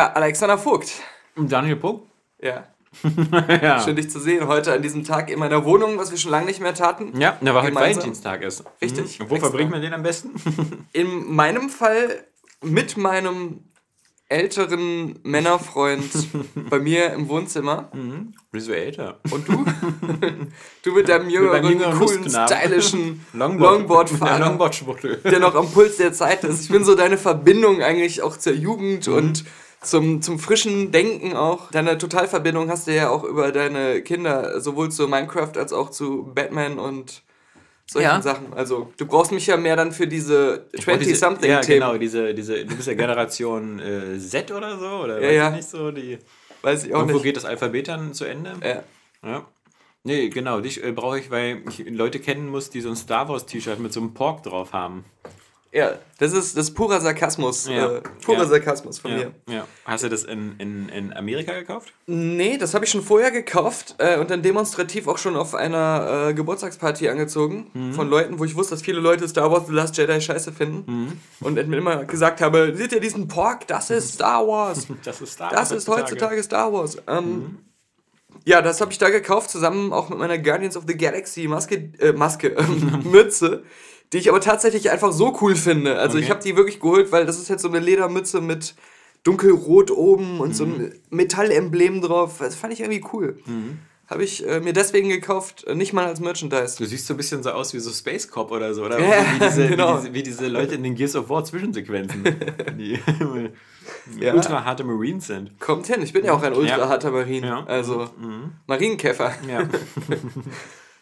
Ja, Alexander Vogt. Daniel Puck? Ja. ja. Schön, dich zu sehen heute an diesem Tag in meiner Wohnung, was wir schon lange nicht mehr taten. Ja, da war heute. Valentinstag ist. Richtig. Mhm. Und wo verbringt man den am besten? In meinem Fall mit meinem älteren Männerfreund bei mir im Wohnzimmer. Wieso älter? Und du? du mit deinem jüngeren, jüngeren coolen, Lustknaben. stylischen Longboard. Longboard-Fahrer, Ja, Longboard-Schwuchtel. der noch am Puls der Zeit ist. Ich bin so deine Verbindung eigentlich auch zur Jugend Mhm. und zum, zum frischen Denken auch. Deine Totalverbindung hast du ja auch über deine Kinder, sowohl zu Minecraft als auch zu Batman und solchen Ja. Sachen. Also du brauchst mich ja mehr dann für diese Ich brauch diese- 20-something-Themen. Ja, genau, diese, diese, du bist ja Generation äh, Z oder so, oder Ja, weiß ja. ich nicht so, die, Weiß ich auch irgendwo nicht. geht das Alphabet dann zu Ende. Ja. Ja. Nee, genau, dich äh, brauche ich, weil ich Leute kennen muss, die so ein Star Wars T-Shirt mit so einem Pork drauf haben. Ja, das ist, das ist purer Sarkasmus. Ja. Äh, purer Ja. Sarkasmus von Ja, mir. ja. Hast du das in, in, in Amerika gekauft? Nee, das habe ich schon vorher gekauft äh, und dann demonstrativ auch schon auf einer äh, Geburtstagsparty angezogen. Mhm. Von Leuten, wo ich wusste, dass viele Leute Star Wars The Last Jedi scheiße finden. Mhm. Und mir immer gesagt habe, seht ihr diesen Pork? Das ist Star Wars. Das ist Star Das ist heutzutage Star Wars. Ähm, Ja, das habe ich da gekauft, zusammen auch mit meiner Guardians of the Galaxy Maske, äh, Maske, Mütze, die ich aber tatsächlich einfach so cool finde. Also ich Okay. habe die wirklich geholt, weil das ist jetzt so eine Ledermütze mit dunkelrot oben und so Mhm. ein Metallemblem drauf. Das fand ich irgendwie cool. Habe ich äh, mir deswegen gekauft, äh, nicht mal als Merchandise. Du siehst so ein bisschen so aus wie so Space Cop oder so, oder? Ja, wie, diese, genau. wie, diese, wie diese Leute in den Gears of War Zwischensequenzen, die Ja. ultra harte Marines sind. Kommt hin, ich bin ja auch ein ultra harter Marin. Ja. Mhm. Also Marienkäfer. Ja.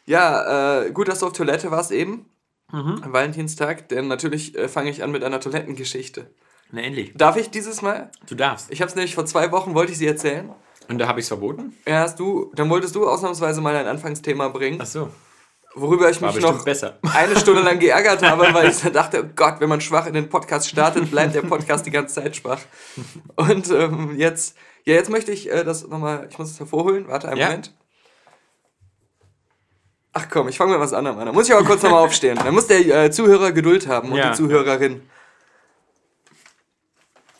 Ja, äh, gut, dass du auf Toilette warst eben. Mhm. Am Valentinstag, denn natürlich äh, fange ich an mit einer Toilettengeschichte. Na endlich. Darf ich dieses Mal? Du darfst. Ich habe es nämlich vor zwei Wochen, wollte ich sie erzählen. Und da habe ich es verboten? Ja, hast du, dann wolltest du ausnahmsweise mal ein Anfangsthema bringen, Ach so. worüber ich War mich noch besser. eine Stunde lang geärgert habe, weil ich dann dachte, oh Gott, wenn man schwach in den Podcast startet, bleibt der Podcast die ganze Zeit schwach. Und ähm, jetzt, ja, jetzt möchte ich äh, das nochmal, ich muss es hervorholen, warte einen Ja. Moment. Ach komm, ich fange mit was an. Da muss ich aber kurz nochmal aufstehen. Da muss der äh, Zuhörer Geduld haben und Ja. die Zuhörerin.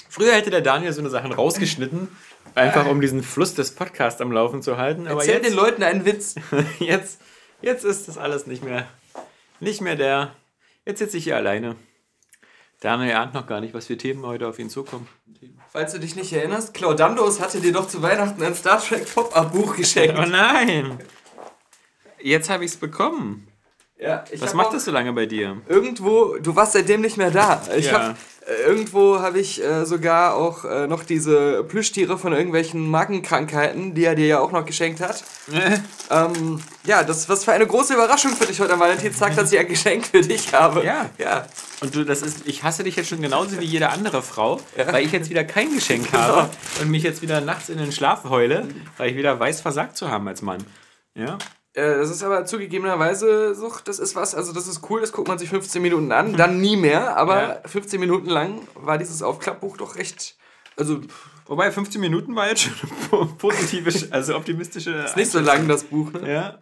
Früher hätte der Daniel so eine Sachen rausgeschnitten, einfach um diesen Fluss des Podcasts am Laufen zu halten. Aber Erzähl jetzt, den Leuten einen Witz. jetzt, jetzt ist das alles nicht mehr, nicht mehr der. Jetzt sitze ich hier alleine. Daniel ahnt noch gar nicht, was für Themen heute auf ihn zukommen. Falls du dich nicht erinnerst, Claudandos hatte dir doch zu Weihnachten ein Star Trek Pop-Up-Buch geschenkt. Oh nein! Jetzt habe ich es bekommen. Ja, ich Was macht das so lange bei dir? Irgendwo, du warst seitdem nicht mehr da. Ich Ja. hab, äh, irgendwo habe ich äh, sogar auch äh, noch diese Plüschtiere von irgendwelchen Magenkrankheiten, die er dir ja auch noch geschenkt hat. Ähm, ja, das was für eine große Überraschung für dich heute am Valentinstag, dass ich ein Geschenk für dich habe. Ja. Ja. Und du, das ist, ich hasse dich jetzt schon genauso wie jede andere Frau, Ja. weil ich jetzt wieder kein Geschenk Genau. habe und mich jetzt wieder nachts in den Schlaf heule, weil ich wieder weiß, versagt zu haben als Mann. Ja? Äh, das ist aber zugegebenerweise so, das ist was, also das ist cool, das guckt man sich 15 Minuten an, dann nie mehr, aber Ja. 15 Minuten lang war dieses Aufklappbuch doch recht, also Wobei 15 Minuten war jetzt schon positive, also optimistische. ist nicht so lang das Buch, ne? Ja.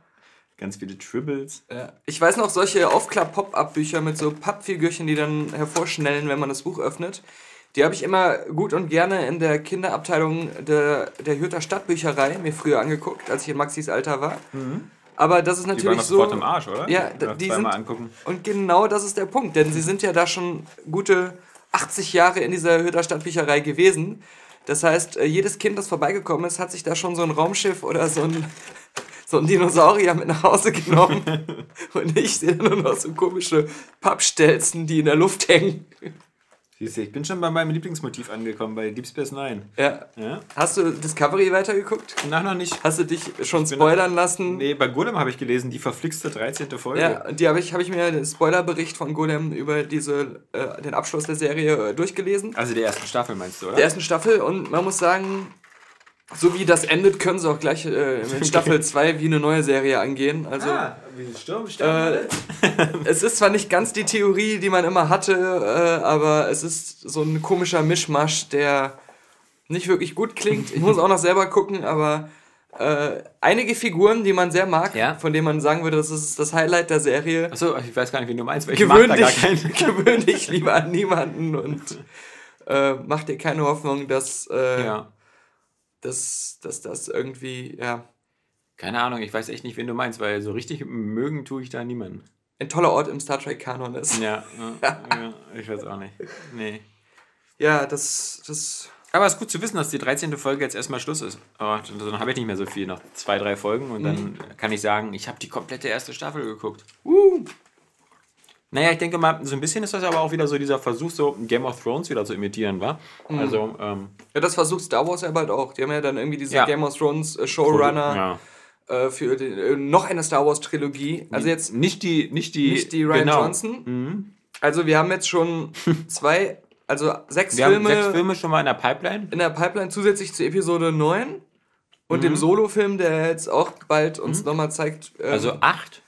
Ganz viele Tribbles. Ja. Ich weiß noch, solche Aufklapp-Pop-Up-Bücher mit so Pappfigürchen, die dann hervorschnellen, wenn man das Buch öffnet. Die habe ich immer gut und gerne in der Kinderabteilung der, der Hürter Stadtbücherei mir früher angeguckt, als ich in Maxis Alter war. Aber das ist Die waren natürlich so. sofort im Arsch, oder? Ja, die zweimal sind- angucken. Und genau das ist der Punkt, denn sie sind ja da schon gute 80 Jahre in dieser Hürter Stadtbücherei gewesen. Das heißt, äh, jedes Kind, das vorbeigekommen ist, hat sich da schon so ein Raumschiff oder so ein, so ein Dinosaurier mit nach Hause genommen. Und ich sehe nur noch so komische Pappstelzen, die in der Luft hängen. Siehst du, ich bin schon bei meinem Lieblingsmotiv angekommen, bei Deep Space Nine. Ja. Ja? Hast du Discovery weitergeguckt? Nach noch nicht. Hast du dich schon spoilern lassen? Nee, bei Golem habe ich gelesen, die verflixte 13. Folge. Ja, und die habe ich, hab ich mir den Spoilerbericht von Golem über diese, äh, den Abschluss der Serie äh, durchgelesen. Also der ersten Staffel meinst du, oder? Der ersten Staffel und man muss sagen, so wie das endet, können sie auch gleich äh, in Staffel 2 wie eine neue Serie angehen. Also ah, wie Sturm, äh, es ist zwar nicht ganz die Theorie, die man immer hatte, äh, aber es ist so ein komischer Mischmasch, der nicht wirklich gut klingt. Ich muss auch noch selber gucken, aber äh, einige Figuren, die man sehr mag, Ja. von denen man sagen würde, das ist das Highlight der Serie, Achso, ich weiß gar nicht, wie du meinst, weil ich mag gewöhn da gar dich, keinen. gewöhn dich lieber an niemanden und äh, mach dir keine Hoffnung, dass, äh, Ja. Dass, dass das irgendwie ja, Keine Ahnung, ich weiß echt nicht, wen du meinst, weil so richtig mögen tue ich da niemanden. ein toller Ort im Star Trek-Kanon ist. Ja, ja, ja, ich weiß auch nicht. Nee. Ja, das, das Aber es ist gut zu wissen, dass die 13. Folge jetzt erstmal Schluss ist. Aber dann habe ich nicht mehr so viel, noch zwei, drei Folgen und dann kann ich sagen, ich habe die komplette erste Staffel geguckt. uh, Naja, ich denke mal, so ein bisschen ist das aber auch wieder so dieser Versuch, so Game of Thrones wieder zu imitieren, war. Also, ähm, Ja, das versucht Star Wars ja bald auch. Die haben ja dann irgendwie diese Ja. Game of Thrones äh, Showrunner Ja. äh, für die, äh, noch eine Star Wars Trilogie. Also jetzt Nicht die, nicht die, nicht die Ryan genau. Johnson. Also wir haben jetzt schon zwei, also sechs Wir Filme, haben sechs Filme schon mal in der Pipeline. in der Pipeline zusätzlich zu Episode 9 und Mhm. dem Solo-Film, der jetzt auch bald uns nochmal zeigt. ähm, Also acht.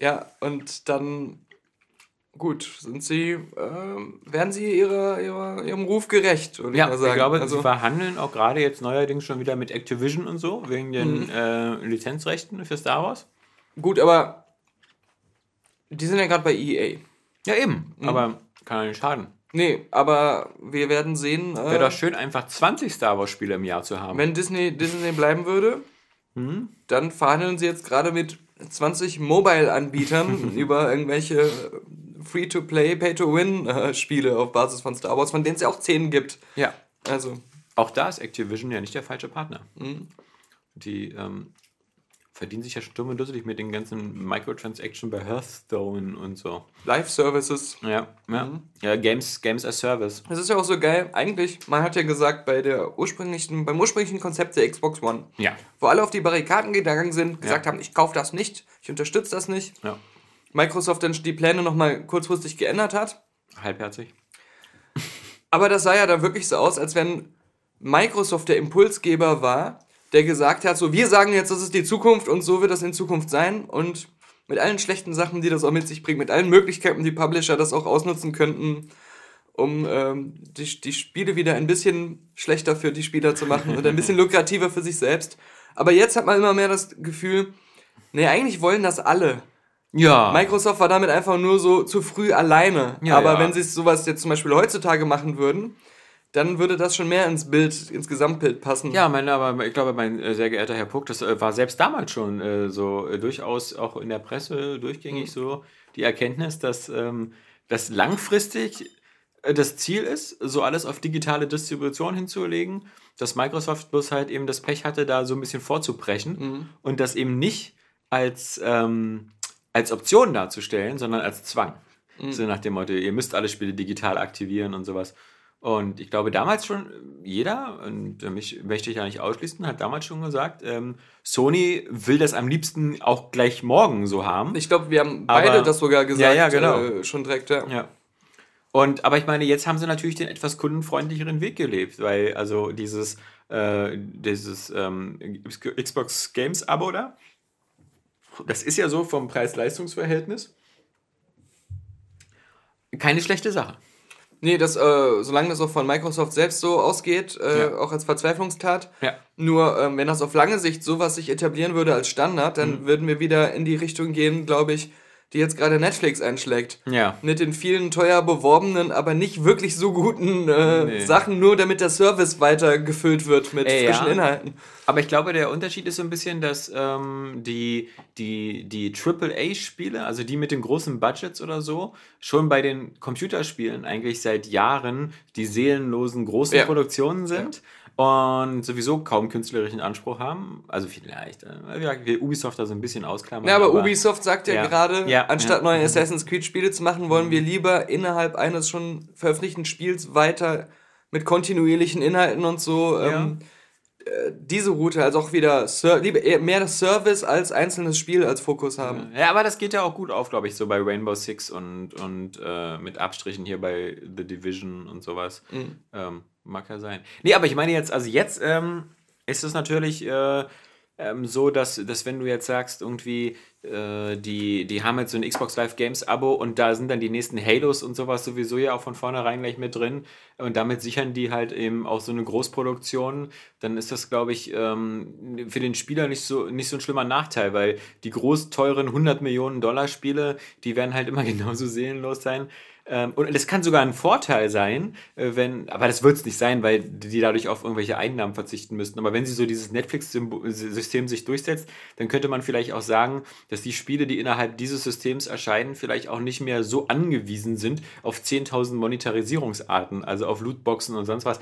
ja, und dann gut, sind sie, ähm, werden sie ihrer, ihrer, ihrem Ruf gerecht, würde Ja, ich mal ich sagen. glaube, also, sie verhandeln auch gerade jetzt neuerdings schon wieder mit Activision und so, wegen den Mhm. äh, Lizenzrechten für Star Wars. gut, aber die sind ja gerade bei EA. Ja, eben. Mhm. Aber kann ja nicht schaden. Nee, aber wir werden sehen, Wäre äh, doch schön, einfach 20 Star Wars-Spiele im Jahr zu haben. wenn Disney, Disney bleiben würde, Mhm. dann verhandeln sie jetzt gerade mit 20 Mobile-Anbietern über irgendwelche Free-to-Play, Pay-to-Win-Spiele auf Basis von Star Wars, von denen es ja auch 10 gibt. ja. Also, Auch da ist Activision ja nicht der falsche Partner. Mhm. Die ähm, verdienen sich ja stumm und dusselig mit den ganzen Microtransaction bei Hearthstone und so. Live-Services. Ja, ja. Mhm. ja Games, Games as Service. Das ist ja auch so geil. Eigentlich, man hat ja gesagt, bei der ursprünglichen, beim ursprünglichen Konzept der Xbox One, Ja. wo alle auf die Barrikaden gegangen sind, gesagt Ja. haben, ich kaufe das nicht, ich unterstütze das nicht. Ja. Microsoft dann die Pläne nochmal kurzfristig geändert hat. Halbherzig. Aber das sah ja dann wirklich so aus, als wenn Microsoft der Impulsgeber war, der gesagt hat, so wir sagen jetzt, das ist die Zukunft und so wird das in Zukunft sein und mit allen schlechten Sachen, die das auch mit sich bringt, mit allen Möglichkeiten, die Publisher das auch ausnutzen könnten, um ähm, die, die Spiele wieder ein bisschen schlechter für die Spieler zu machen oder ein bisschen lukrativer für sich selbst. Aber jetzt hat man immer mehr das Gefühl, nee, eigentlich wollen das alle. Ja. Microsoft war damit einfach nur so zu früh alleine. Ja, Aber ja. wenn sie sowas jetzt zum Beispiel heutzutage machen würden, dann würde das schon mehr ins Bild, ins Gesamtbild passen. Ja, mein, aber ich glaube, mein äh, sehr geehrter Herr Puck, das äh, war selbst damals schon äh, so äh, durchaus auch in der Presse durchgängig so die Erkenntnis, dass ähm, das langfristig das Ziel ist, so alles auf digitale Distribution hinzulegen, dass Microsoft bloß halt eben das Pech hatte, da so ein bisschen vorzubrechen und das eben nicht als, ähm, als Option darzustellen, sondern als Zwang. So nach dem Motto, ihr müsst alle Spiele digital aktivieren und sowas. Und ich glaube, damals schon jeder, und äh, mich möchte ich ja nicht ausschließen, hat damals schon gesagt, ähm, Sony will das am liebsten auch gleich morgen so haben. Ich glaube, wir haben Aber- beide das sogar gesagt, Ja, ja, genau. äh, schon direkt. Ja. Ja. Und, aber ich meine, jetzt haben sie natürlich den etwas kundenfreundlicheren Weg gelebt, weil also dieses, äh, dieses ähm, Xbox Games Abo da, das ist ja so vom Preis-Leistungs-Verhältnis keine schlechte Sache. Nee, das, äh, solange das auch von Microsoft selbst so ausgeht, äh, Ja. auch als Verzweiflungstat. Ja. Nur, ähm, wenn das auf lange Sicht sowas sich etablieren würde als Standard, dann Mhm. würden wir wieder in die Richtung gehen, glaube ich, die jetzt gerade Netflix einschlägt. Ja. Mit den vielen teuer beworbenen, aber nicht wirklich so guten äh, Nee. Sachen, nur damit der Service weiter gefüllt wird mit Äh, frischen ja. Inhalten. Aber ich glaube, der Unterschied ist so ein bisschen, dass ähm, die, die, die AAA-Spiele, also die mit den großen Budgets oder so, schon bei den Computerspielen eigentlich seit Jahren die seelenlosen großen Ja. Produktionen sind. Und sowieso kaum künstlerischen Anspruch haben. Also vielleicht, äh, ja, wir Ubisoft da so ein bisschen ausklammern. Ja, aber, Ubisoft sagt ja, ja. gerade, Ja. Anstatt ja. neue Assassin's Creed Spiele zu machen, wollen wir lieber innerhalb eines schon veröffentlichten Spiels weiter mit kontinuierlichen Inhalten und so ähm, äh, diese Route, also auch wieder mehr das Service als einzelnes Spiel als Fokus haben. Ja, aber das geht ja auch gut auf, glaube ich, so bei Rainbow Six und, und äh, mit Abstrichen hier bei The Division und sowas. Mhm. Ähm, mag ja sein. Nee, aber ich meine jetzt, also jetzt ähm, ist es natürlich äh, ähm, so, dass, dass wenn du jetzt sagst, irgendwie, äh, die, die haben jetzt so ein Xbox Live Games Abo und da sind dann die nächsten Halos und sowas sowieso ja auch von vornherein gleich mit drin und damit sichern die halt eben auch so eine Großproduktion, dann ist das, glaube ich, ähm, für den Spieler nicht so, nicht so ein schlimmer Nachteil, weil die groß teuren 100 Millionen Dollar Spiele, die werden halt immer genauso seelenlos sein. Ähm, und das kann sogar ein Vorteil sein, äh, wenn, aber das wird es nicht sein, weil die dadurch auf irgendwelche Einnahmen verzichten müssten. Aber wenn sie so dieses Netflix-System sich durchsetzt, dann könnte man vielleicht auch sagen, dass die Spiele, die innerhalb dieses Systems erscheinen, vielleicht auch nicht mehr so angewiesen sind auf 10.000 Monetarisierungsarten, also auf Lootboxen und sonst was.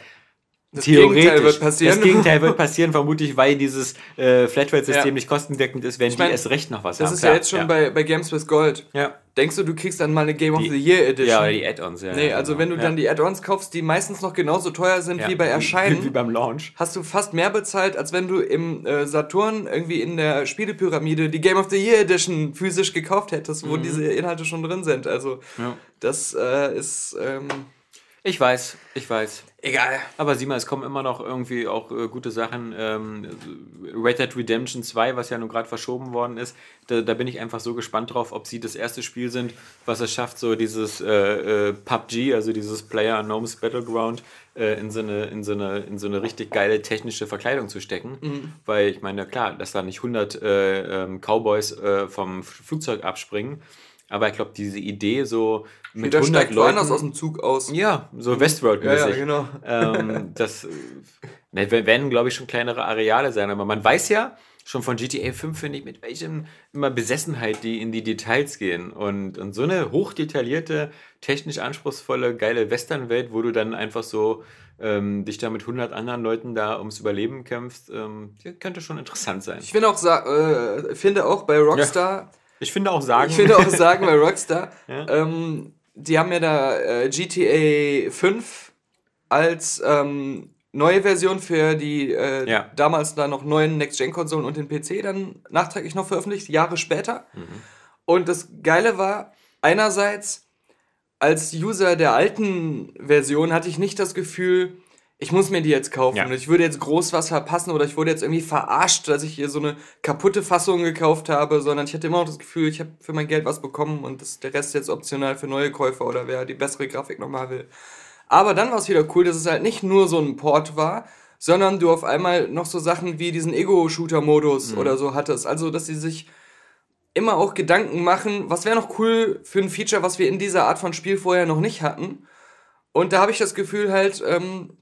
Das Gegenteil wird passieren. Das Gegenteil wird passieren, vermutlich, weil dieses äh, Flatrate-System Ja. nicht kostendeckend ist, wenn Ich mein, die erst recht noch was Das haben. ist Klar, ja jetzt schon Bei, bei Games with Gold. Ja. Denkst du, du kriegst dann mal eine Game of Die- the Year Edition? Ja, die Add-ons, ja. Nee, ja, also genau. wenn du ja. dann die Add-ons kaufst, die meistens noch genauso teuer sind Ja. wie bei Erscheinen, Wie beim Launch. hast du fast mehr bezahlt, als wenn du im äh, Saturn irgendwie in der Spielepyramide die Game of the Year Edition physisch gekauft hättest, wo diese Inhalte schon drin sind. Also Mhm. Ja. das äh, ist ähm, Ich weiß, ich weiß. Egal. Aber sieh mal, es kommen immer noch irgendwie auch äh, gute Sachen. Ähm, Red Dead Redemption 2, was ja nun gerade verschoben worden ist, da, da bin ich einfach so gespannt drauf, ob sie das erste Spiel sind, was es schafft, so dieses äh, äh, PUBG, also dieses Player Unknowns Battleground, äh, in, so eine, in, so eine, in so eine richtig geile technische Verkleidung zu stecken. Mhm. Weil ich meine, klar, dass da nicht 100 äh, ähm, Cowboys äh, vom Flugzeug abspringen. Aber ich glaube, diese Idee so mit Da 100 steigt Leuten... aus dem Zug aus. Ja, so Westworld-mäßig. Ja, ja, genau. Ähm, das ne, werden, glaube ich, schon kleinere Areale sein. Aber man weiß ja schon von GTA 5, finde ich, mit welchem immer Besessenheit die in die Details gehen. Und, und so eine hochdetaillierte, technisch anspruchsvolle, geile Westernwelt, wo du dann einfach so ähm, dich da mit 100 anderen Leuten da ums Überleben kämpfst, ähm, könnte schon interessant sein. Ich finde auch, äh, finde auch bei Rockstar, Ich finde auch sagen. ich finde auch sagen bei Rockstar, Ja. ähm, die haben ja da äh, GTA 5 als ähm, neue Version für die äh, Ja. damals da noch neuen Next-Gen-Konsolen und den PC dann nachträglich noch veröffentlicht, Jahre später. Mhm. Und das Geile war, einerseits als User der alten Version hatte ich nicht das Gefühl, ich muss mir die jetzt kaufen Ja. und ich würde jetzt groß was verpassen oder ich wurde jetzt irgendwie verarscht, dass ich hier so eine kaputte Fassung gekauft habe, sondern ich hatte immer noch das Gefühl, ich habe für mein Geld was bekommen und das, der Rest jetzt optional für neue Käufer oder wer die bessere Grafik nochmal will. Aber dann war es wieder cool, dass es halt nicht nur so ein Port war, sondern du auf einmal noch so Sachen wie diesen Ego-Shooter-Modus oder so hattest. Also, dass sie sich immer auch Gedanken machen, was wäre noch cool für ein Feature, was wir in dieser Art von Spiel vorher noch nicht hatten. Und da habe ich das Gefühl halt, ähm,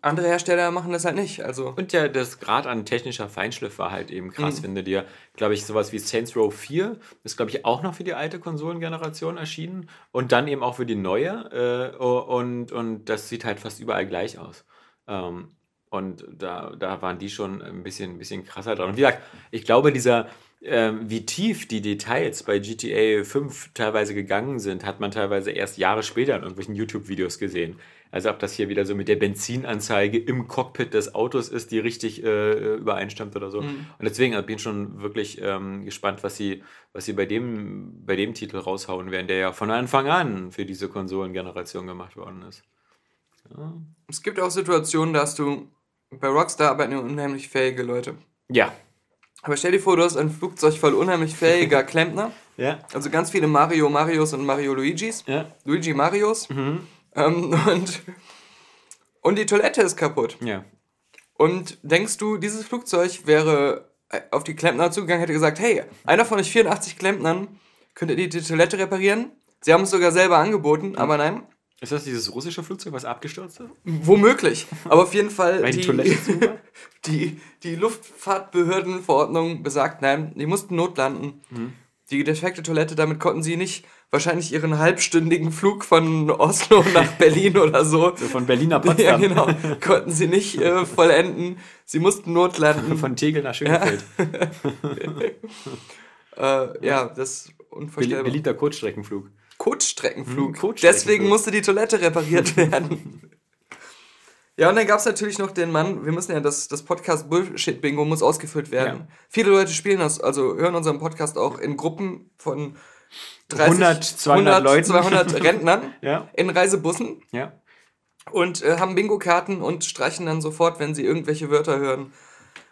andere Hersteller machen das halt nicht. Also, Und ja, das Grad an technischer Feinschliff war halt eben krass, Mhm. wenn du dir, glaube ich, sowas wie Saints Row 4 ist, glaube ich, auch noch für die alte Konsolengeneration erschienen und dann eben auch für die neue. Äh, und, und das sieht halt fast überall gleich aus. Ähm, und da, da waren die schon ein bisschen, ein bisschen krasser dran. Und wie gesagt, ich glaube, dieser, ähm, wie tief die Details bei GTA 5 teilweise gegangen sind, hat man teilweise erst Jahre später in irgendwelchen YouTube-Videos gesehen. Also ob das hier wieder so mit der Benzinanzeige im Cockpit des Autos ist, die richtig äh, übereinstimmt oder so. Und deswegen bin ich schon wirklich ähm, gespannt, was sie, was sie bei dem, bei dem Titel raushauen werden, der ja von Anfang an für diese Konsolengeneration gemacht worden ist. es gibt auch Situationen, da hast du bei Rockstar arbeiten unheimlich fähige Leute. Ja. Aber stell dir vor, du hast ein Flugzeug voll unheimlich fähiger Klempner. Ja. Also ganz viele Mario Marios und Mario Luigis. Ja. Luigi Marios. Ähm, und, und die Toilette ist kaputt. Ja. Und denkst du, dieses Flugzeug wäre äh, auf die Klempner zugegangen, hätte gesagt, hey, einer von euch 84 Klempnern, könnt ihr die, die Toilette reparieren? Sie haben es sogar selber angeboten, aber nein, Ist das dieses russische Flugzeug, was abgestürzt ist? womöglich. Aber auf jeden Fall, die die, die, die Luftfahrtbehördenverordnung besagt, nein, die mussten notlanden. Die defekte Toilette, damit konnten sie nicht wahrscheinlich ihren halbstündigen Flug von Oslo nach Berlin oder so. So von Berlin nach Ja, Potsdam. genau. Konnten sie nicht äh, vollenden. Sie mussten notlanden. Von Tegel nach Schönefeld. Äh, ja, das. unvorstellbar. Beliebter Kurzstreckenflug. Kurzstreckenflug. Hm, Kurzstreckenflug. Deswegen musste die Toilette repariert werden. ja, und dann gab es natürlich noch den Mann, wir müssen ja, das, das Podcast Bullshit-Bingo muss ausgefüllt werden. Ja. Viele Leute spielen das, also hören unseren Podcast auch in Gruppen von 30, 100, 200 Leuten. 200 Rentnern Ja. in Reisebussen Ja. und äh, haben Bingo-Karten und streichen dann sofort, wenn sie irgendwelche Wörter hören.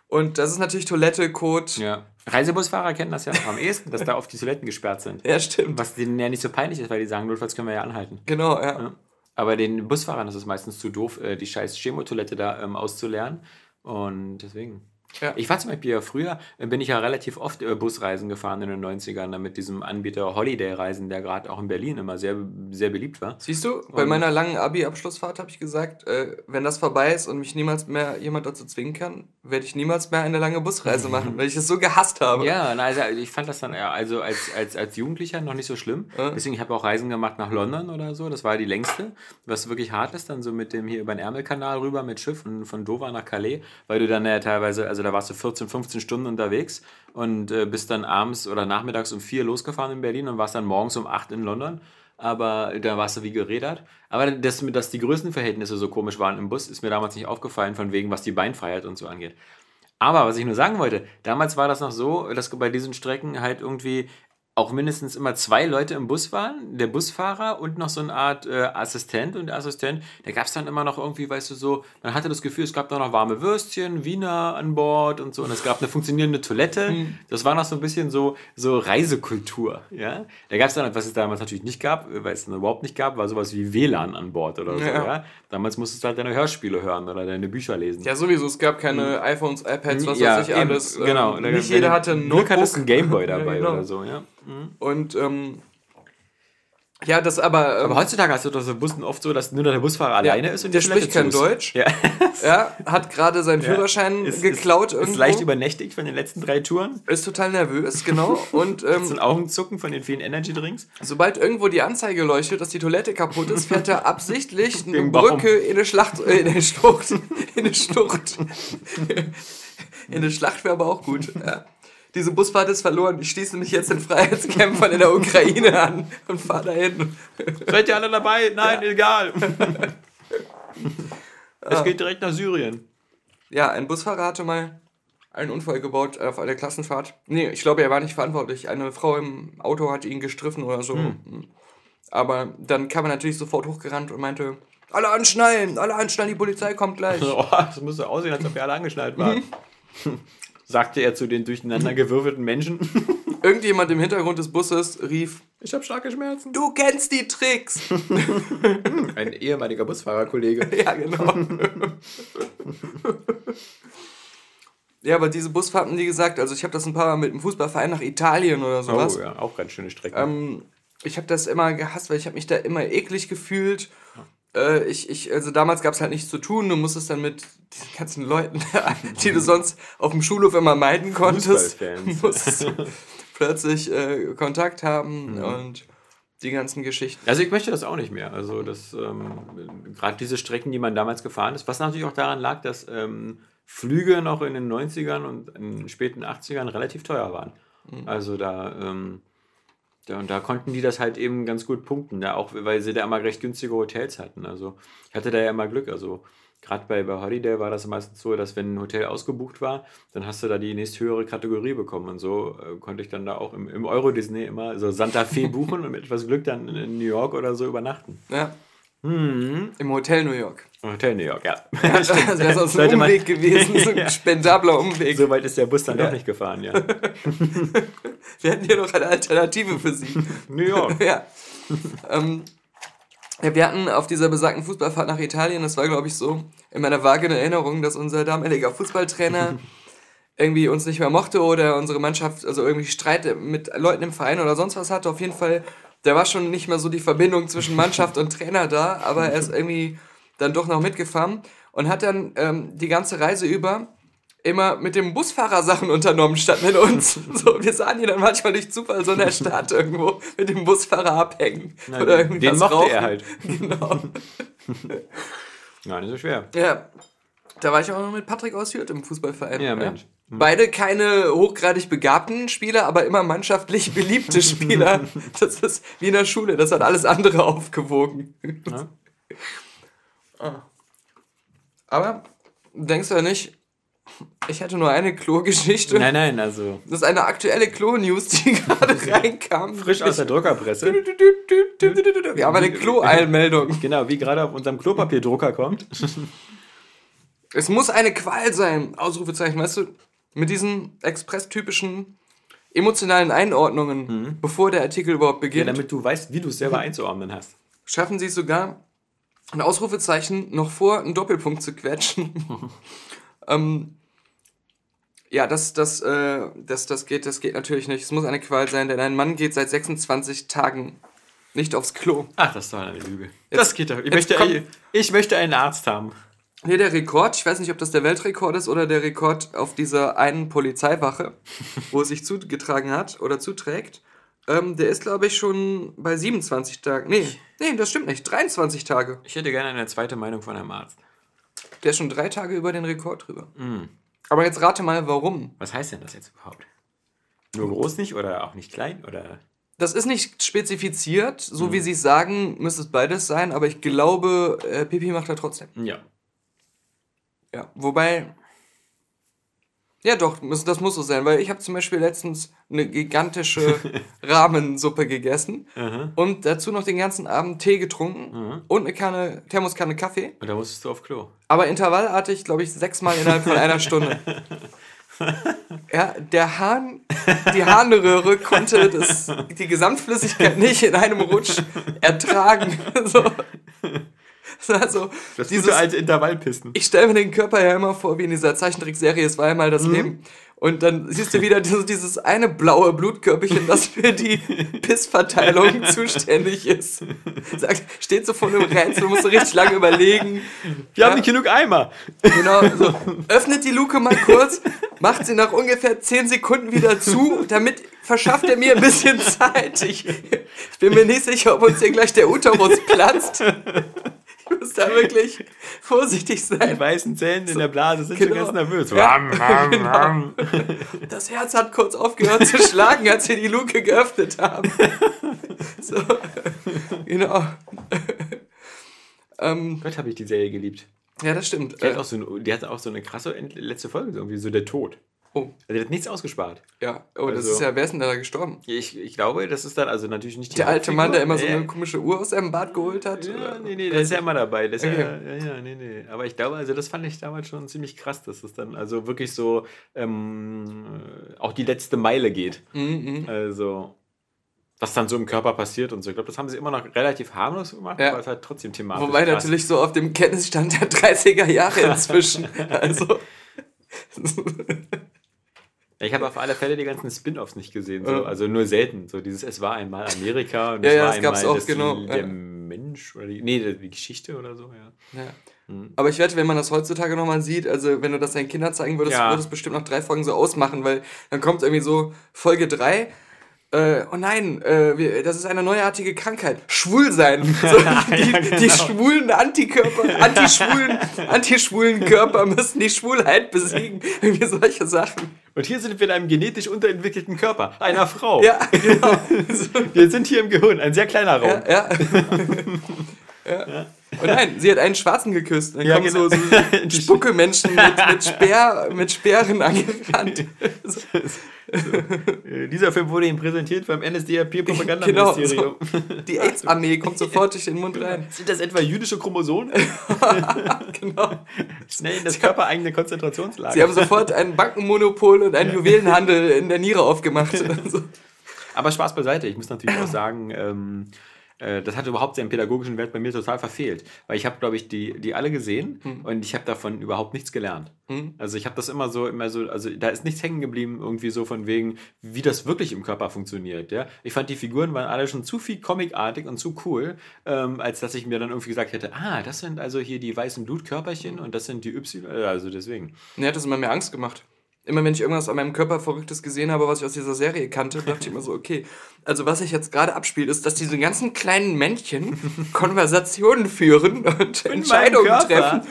Und das ist natürlich Toilette, Code. ja. Reisebusfahrer kennen das ja am ehesten, dass da oft die Toiletten gesperrt sind. Ja, stimmt. Was denen ja nicht so peinlich ist, weil die sagen, notfalls können wir ja anhalten. Genau, ja. Ja. Aber den Busfahrern ist es meistens zu doof, äh, die scheiß Chemotoilette da ähm, auszulernen. Und deswegen. Ja. Ich war zum Beispiel ja früher, bin ich ja relativ oft äh, Busreisen gefahren in den 90ern, mit diesem Anbieter Holiday Reisen, der gerade auch in Berlin immer sehr, sehr beliebt war. Siehst du, bei Und- meiner langen Abi-Abschlussfahrt habe ich gesagt, äh, wenn das vorbei ist und mich niemals mehr jemand dazu zwingen kann, werde ich niemals mehr eine lange Busreise machen, weil ich es so gehasst habe. Ja, na, also ich fand das dann also als, als, als Jugendlicher noch nicht so schlimm. Deswegen ich habe auch Reisen gemacht nach London oder so. Das war die längste, was wirklich hart ist, dann so mit dem hier über den Ärmelkanal rüber mit Schiff und von Dover nach Calais, weil du dann ja teilweise, also da warst du 14, 15 Stunden unterwegs und äh, bist dann abends oder nachmittags um vier losgefahren in Berlin und warst dann morgens um acht in London. Aber da warst du wie gerädert. Aber dass, dass die Größenverhältnisse so komisch waren im Bus, ist mir damals nicht aufgefallen, von wegen, was die Beinfreiheit und so angeht. Aber was ich nur sagen wollte, damals war das noch so, dass bei diesen Strecken halt irgendwie auch mindestens immer zwei Leute im Bus waren, der Busfahrer und noch so eine Art äh, Assistent. Und der Assistent, da gab es dann immer noch irgendwie, weißt du, so, man hatte das Gefühl, es gab da noch warme Würstchen, Wiener an Bord und so. Und es gab eine funktionierende Toilette. Das war noch so ein bisschen so, so Reisekultur. Ja? Da gab es dann, was es damals natürlich nicht gab, weil es dann überhaupt nicht gab, war sowas wie WLAN an Bord oder so. Ja. Ja? Damals musstest du halt deine Hörspiele hören oder deine Bücher lesen. Ja, sowieso, es gab keine iPhones, iPads, was Hm. Ja, weiß ich eben, alles. ähm, Genau. Nicht jeder hatte ein Glück hattest Notebook. einen Gameboy dabei Ja, genau. oder so, ja. Und, ähm, ja, das aber, ähm, Aber heutzutage hast du doch so Bussen oft so, dass nur der Busfahrer alleine ist und der spricht kein. Deutsch. Ja. ja, hat gerade seinen Führerschein Ist- geklaut ist, irgendwo. Ist leicht übernächtigt von den letzten drei Touren. ist total nervös, genau. Und ähm, So ein Augenzucken von den vielen Energy Drinks. Sobald irgendwo die Anzeige leuchtet, dass die Toilette kaputt ist, fährt er absichtlich eine. Brücke in eine Schlacht, äh, in eine Schlucht, in eine Schlucht. In eine Schlacht wäre aber auch gut. Ja. Diese Busfahrt ist verloren. Ich schließe mich jetzt den Freiheitskämpfern in der Ukraine an und fahre dahin. Seid ihr alle dabei? Nein, egal. es geht direkt nach Syrien. Ja, ein Busfahrer hatte mal einen Unfall gebaut auf einer Klassenfahrt. Nee, ich glaube, er war nicht verantwortlich. Eine Frau im Auto hat ihn gestriffen oder so. Aber dann kam er natürlich sofort hochgerannt und meinte, alle anschnallen, alle anschnallen, die Polizei kommt gleich. Oh, das muss so aussehen, als ob wir alle angeschnallt waren. Sagte er zu den durcheinander gewürfelten Menschen. Irgendjemand im Hintergrund des Busses rief, Ich habe starke Schmerzen. du kennst die Tricks. Ein ehemaliger Busfahrerkollege. ja, genau. ja, aber diese Busfahrten, wie gesagt, also ich habe das ein paar Mal mit dem Fußballverein nach Italien oder sowas. Oh ja, auch ganz schöne Strecke. Ähm, ich habe das immer gehasst, weil ich habe mich da immer eklig gefühlt. Äh, ich, ich, also damals gab es halt nichts zu tun. Du musstest dann mit diesen ganzen Leuten, die du sonst auf dem Schulhof immer meiden konntest, musstest du plötzlich äh, Kontakt haben und die ganzen Geschichten. Also ich möchte das auch nicht mehr. Also das ähm, gerade diese Strecken, die man damals gefahren ist, was natürlich auch daran lag, dass ähm, Flüge noch in den 90ern und in den späten 80ern relativ teuer waren. Also da, ähm, da und da konnten die das halt eben ganz gut punkten, da auch weil sie da immer recht günstige Hotels hatten. Also ich hatte da ja immer Glück. Also gerade bei, bei Holiday war das meistens so, dass wenn ein Hotel ausgebucht war, dann hast du da die nächsthöhere Kategorie bekommen. Und so äh, konnte ich dann da auch im, im Euro Disney immer so Santa Fe buchen und mit etwas Glück dann in New York oder so übernachten. Ja. Im Hotel New York. Hotel New York, ja. Das wäre sonst ein Umweg gewesen, so ein Ja. spendabler Umweg. So weit ist der Bus dann doch nicht gefahren, ja. Wir hätten hier noch eine Alternative für Sie. New York. ja. ähm, ja, wir hatten auf dieser besagten Fußballfahrt nach Italien, das war glaube ich so in meiner vagen Erinnerung, dass unser damaliger Fußballtrainer irgendwie uns nicht mehr mochte oder unsere Mannschaft, also irgendwie Streit mit Leuten im Verein oder sonst was hatte. Auf jeden Fall, da war schon nicht mehr so die Verbindung zwischen Mannschaft und Trainer da, aber er ist irgendwie dann doch noch mitgefahren und hat dann ähm, die ganze Reise über immer mit dem Busfahrer Sachen unternommen, statt mit uns. So, wir sahen ihn dann manchmal durch Zufall so in der Stadt irgendwo mit dem Busfahrer abhängen. Na, oder irgendwie den mochte rauchen. er halt. Genau. Ja, nicht so schwer. Ja. Da war ich auch noch mit Patrick aus Hürth im Fußballverein. Ja, Mensch. Beide keine hochgradig begabten Spieler, aber immer mannschaftlich beliebte Spieler. Das ist wie in der Schule, das hat alles andere aufgewogen. Ja. Aber denkst du ja nicht, ich hatte nur eine Klo-Geschichte. Nein, nein, also Das ist eine aktuelle Klo-News, die gerade reinkam. frisch aus der Druckerpresse. Wir haben eine Klo-Eilmeldung. Genau, wie gerade auf unserem Klopapierdrucker kommt. Es muss eine Qual sein. Ausrufezeichen, weißt du, mit diesen express-typischen emotionalen Einordnungen, bevor der Artikel überhaupt Ja, beginnt, damit du weißt, wie du es selber einzuordnen hast. schaffen sie es sogar, ein Ausrufezeichen noch vor einen Doppelpunkt zu quetschen. ähm, ja, das, das, äh, das, das, geht, das geht natürlich nicht. Es muss eine Qual sein, denn ein Mann geht seit 26 Tagen nicht aufs Klo. Ach, das ist doch eine Lüge. Jetzt- das geht doch. Ich möchte, kommt- ich möchte einen Arzt haben. Hier der Rekord, ich weiß nicht, ob das der Weltrekord ist oder der Rekord auf dieser einen Polizeiwache, wo es sich zugetragen hat oder zuträgt. Ähm, der ist, glaube ich, schon bei 27 Tagen. Nee, nee, das stimmt nicht. 23 Tage. Ich hätte gerne eine zweite Meinung von einem Arzt. Der ist schon drei Tage über den Rekord drüber. Aber jetzt rate mal, warum. Was heißt denn das jetzt überhaupt? Nur groß nicht oder auch nicht klein? Oder? Das ist nicht spezifiziert, so wie sie es sagen, müsste es beides sein, aber ich glaube, äh, Pipi macht er trotzdem. Ja. Ja, wobei. Ja, doch, das muss so sein, weil ich habe zum Beispiel letztens eine gigantische Rahmensuppe gegessen und dazu noch den ganzen Abend Tee getrunken und eine Kanne, Thermoskanne Kaffee, Und da musstest du auf Klo. aber intervallartig, glaube ich, sechsmal innerhalb von einer Stunde. Ja, der Hahn, die Harnröhre konnte das, die Gesamtflüssigkeit nicht in einem Rutsch ertragen. So. Also, Das dieses, gute alte Intervallpissen. ich stelle mir den Körper ja immer vor, wie in dieser Zeichentrickserie, es war einmal das Leben. Und dann siehst du wieder dieses, dieses eine blaue Blutkörperchen, das für die Pissverteilung zuständig ist. Sagt, steht so vor einem Rätsel, musst du richtig lange überlegen. Wir haben Ja. nicht genug Eimer. Genau, so. Öffnet die Luke mal kurz, macht sie nach ungefähr 10 Sekunden wieder zu, damit verschafft er mir ein bisschen Zeit. Ich, ich bin mir nicht sicher, ob uns hier gleich der Uterus platzt. Ich muss da wirklich vorsichtig Die sein. weißen Zähne in der Blase sind Genau. schon ganz nervös. Ja, genau. Das Herz hat kurz aufgehört zu schlagen, als wir die Luke geöffnet haben. So, genau. ähm, Gott, habe ich die Serie geliebt. ja, das stimmt. Die hat, auch so eine, die hat auch so eine krasse letzte Folge, so irgendwie so der Tod. Oh, Also die hat nichts ausgespart. ja. Oh, das Also- ist ja, wer ist denn da gestorben? Ich, ich glaube, das ist dann also natürlich nicht die Der alte Mann, der immer so Hauptfigur. eine komische Uhr aus seinem Bad geholt hat? Ja, oder? nee, nee, der ist ja immer dabei. Ist Okay. ja, ja, ja, nee, nee. Aber ich glaube, also das fand ich damals schon ziemlich krass, dass es dann also wirklich so ähm, äh, auch die letzte Meile geht. Mhm, mhm. Also, was dann so im Körper passiert und so. Ich glaube, das haben sie immer noch relativ harmlos gemacht, Ja. aber es hat trotzdem thematisch. Wobei krass. natürlich so auf dem Kenntnisstand der 30er Jahre inzwischen. Also, Ich habe auf alle Fälle die ganzen Spin-offs nicht gesehen. So. Also nur selten. So dieses Es war einmal Amerika und Ja, es ja, war einmal auch, das, genau, der ja. Mensch oder die, nee, die Geschichte oder so, ja. ja. Aber ich wette, wenn man das heutzutage nochmal sieht, also wenn du das deinen Kindern zeigen würdest, Ja. würde es bestimmt nach drei Folgen so ausmachen, weil dann kommt irgendwie so Folge 3. Äh, oh nein, äh, wir, das ist eine neuartige Krankheit. Schwul sein. So, die, Ja, genau. die schwulen Antikörper, antischwulen, antischwulen Körper müssen die Schwulheit besiegen. Irgendwie solche Sachen. Und hier sind wir in einem genetisch unterentwickelten Körper, einer Frau. Ja, genau. Wir sind hier im Gehirn, ein sehr kleiner Raum. Ja, ja. ja. Und nein, sie hat einen Schwarzen geküsst. Dann Ja, kommen genau. so, so Spuckelmenschen mit, mit, Speer, mit Speeren angerannt. So, Äh, Dieser Film wurde ihm präsentiert beim genau, NSDAP-Propagandaministerium. so. Die AIDS-Armee kommt sofort durch den Mund rein. Sind das etwa jüdische Chromosomen? Genau. Schnell in das körpereigene Konzentrationslager. Sie haben sofort ein Bankenmonopol und einen Juwelenhandel in der Niere aufgemacht. So. Aber Spaß beiseite. Ich muss natürlich auch sagen, ähm, äh, das hat überhaupt seinen pädagogischen Wert bei mir total verfehlt. Weil ich habe, glaube ich, die, die alle gesehen und ich habe davon überhaupt nichts gelernt. Also ich habe das immer so, immer so, also da ist nichts hängen geblieben, irgendwie so von wegen, wie das wirklich im Körper funktioniert. Ja? Ich fand, die Figuren waren alle schon zu viel comicartig und zu cool, ähm, als dass ich mir dann irgendwie gesagt hätte, ah, das sind also hier die weißen Blutkörperchen und das sind die Y, äh, also deswegen. Mir hat das immer mehr Angst gemacht. Immer wenn ich irgendwas an meinem Körper Verrücktes gesehen habe, was ich aus dieser Serie kannte, dachte ich immer so, okay, also was sich jetzt gerade abspielt, ist, dass diese ganzen kleinen Männchen Konversationen führen und Entscheidungen Körper. treffen.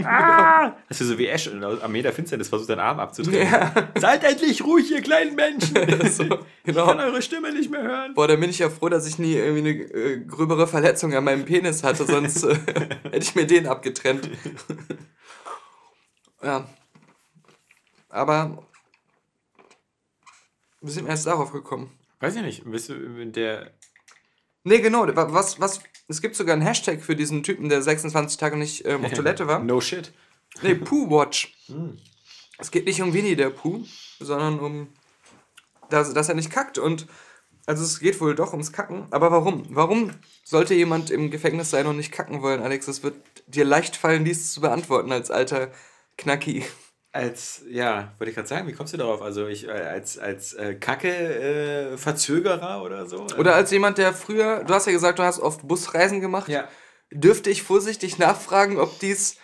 Ah! Das ist so wie Ash in Armee Finsternis versucht, seinen Arm abzudrehen. Ja. Seid endlich ruhig, ihr kleinen Menschen! So, Ich genau. kann eure Stimme nicht mehr hören. Boah, da bin ich ja froh, dass ich nie irgendwie eine äh, gröbere Verletzung an meinem Penis hatte, sonst äh, hätte ich mir den abgetrennt. ja. Aber wie sind wir erst darauf gekommen? Weiß ich nicht. Bist du der. Nee, genau. wa- Was, was, es gibt sogar einen Hashtag für diesen Typen, der 26 Tage nicht ähm, auf Toilette war. No shit. Nee, Pooh Watch. Es geht nicht um Winnie der Pooh, sondern um, dass, dass er nicht kackt. Und also es geht wohl doch ums Kacken. Aber warum? Warum sollte jemand im Gefängnis sein und nicht kacken wollen, Alex? Es wird dir leicht fallen, dies zu beantworten als alter Knacki. Als, ja, wollte ich gerade sagen, wie kommst du darauf? Also ich äh, als, als äh, Kacke-Verzögerer oder so? Oder als jemand, der früher, du hast ja gesagt, du hast oft Busreisen gemacht. Ja. Dürfte ich vorsichtig nachfragen, ob dies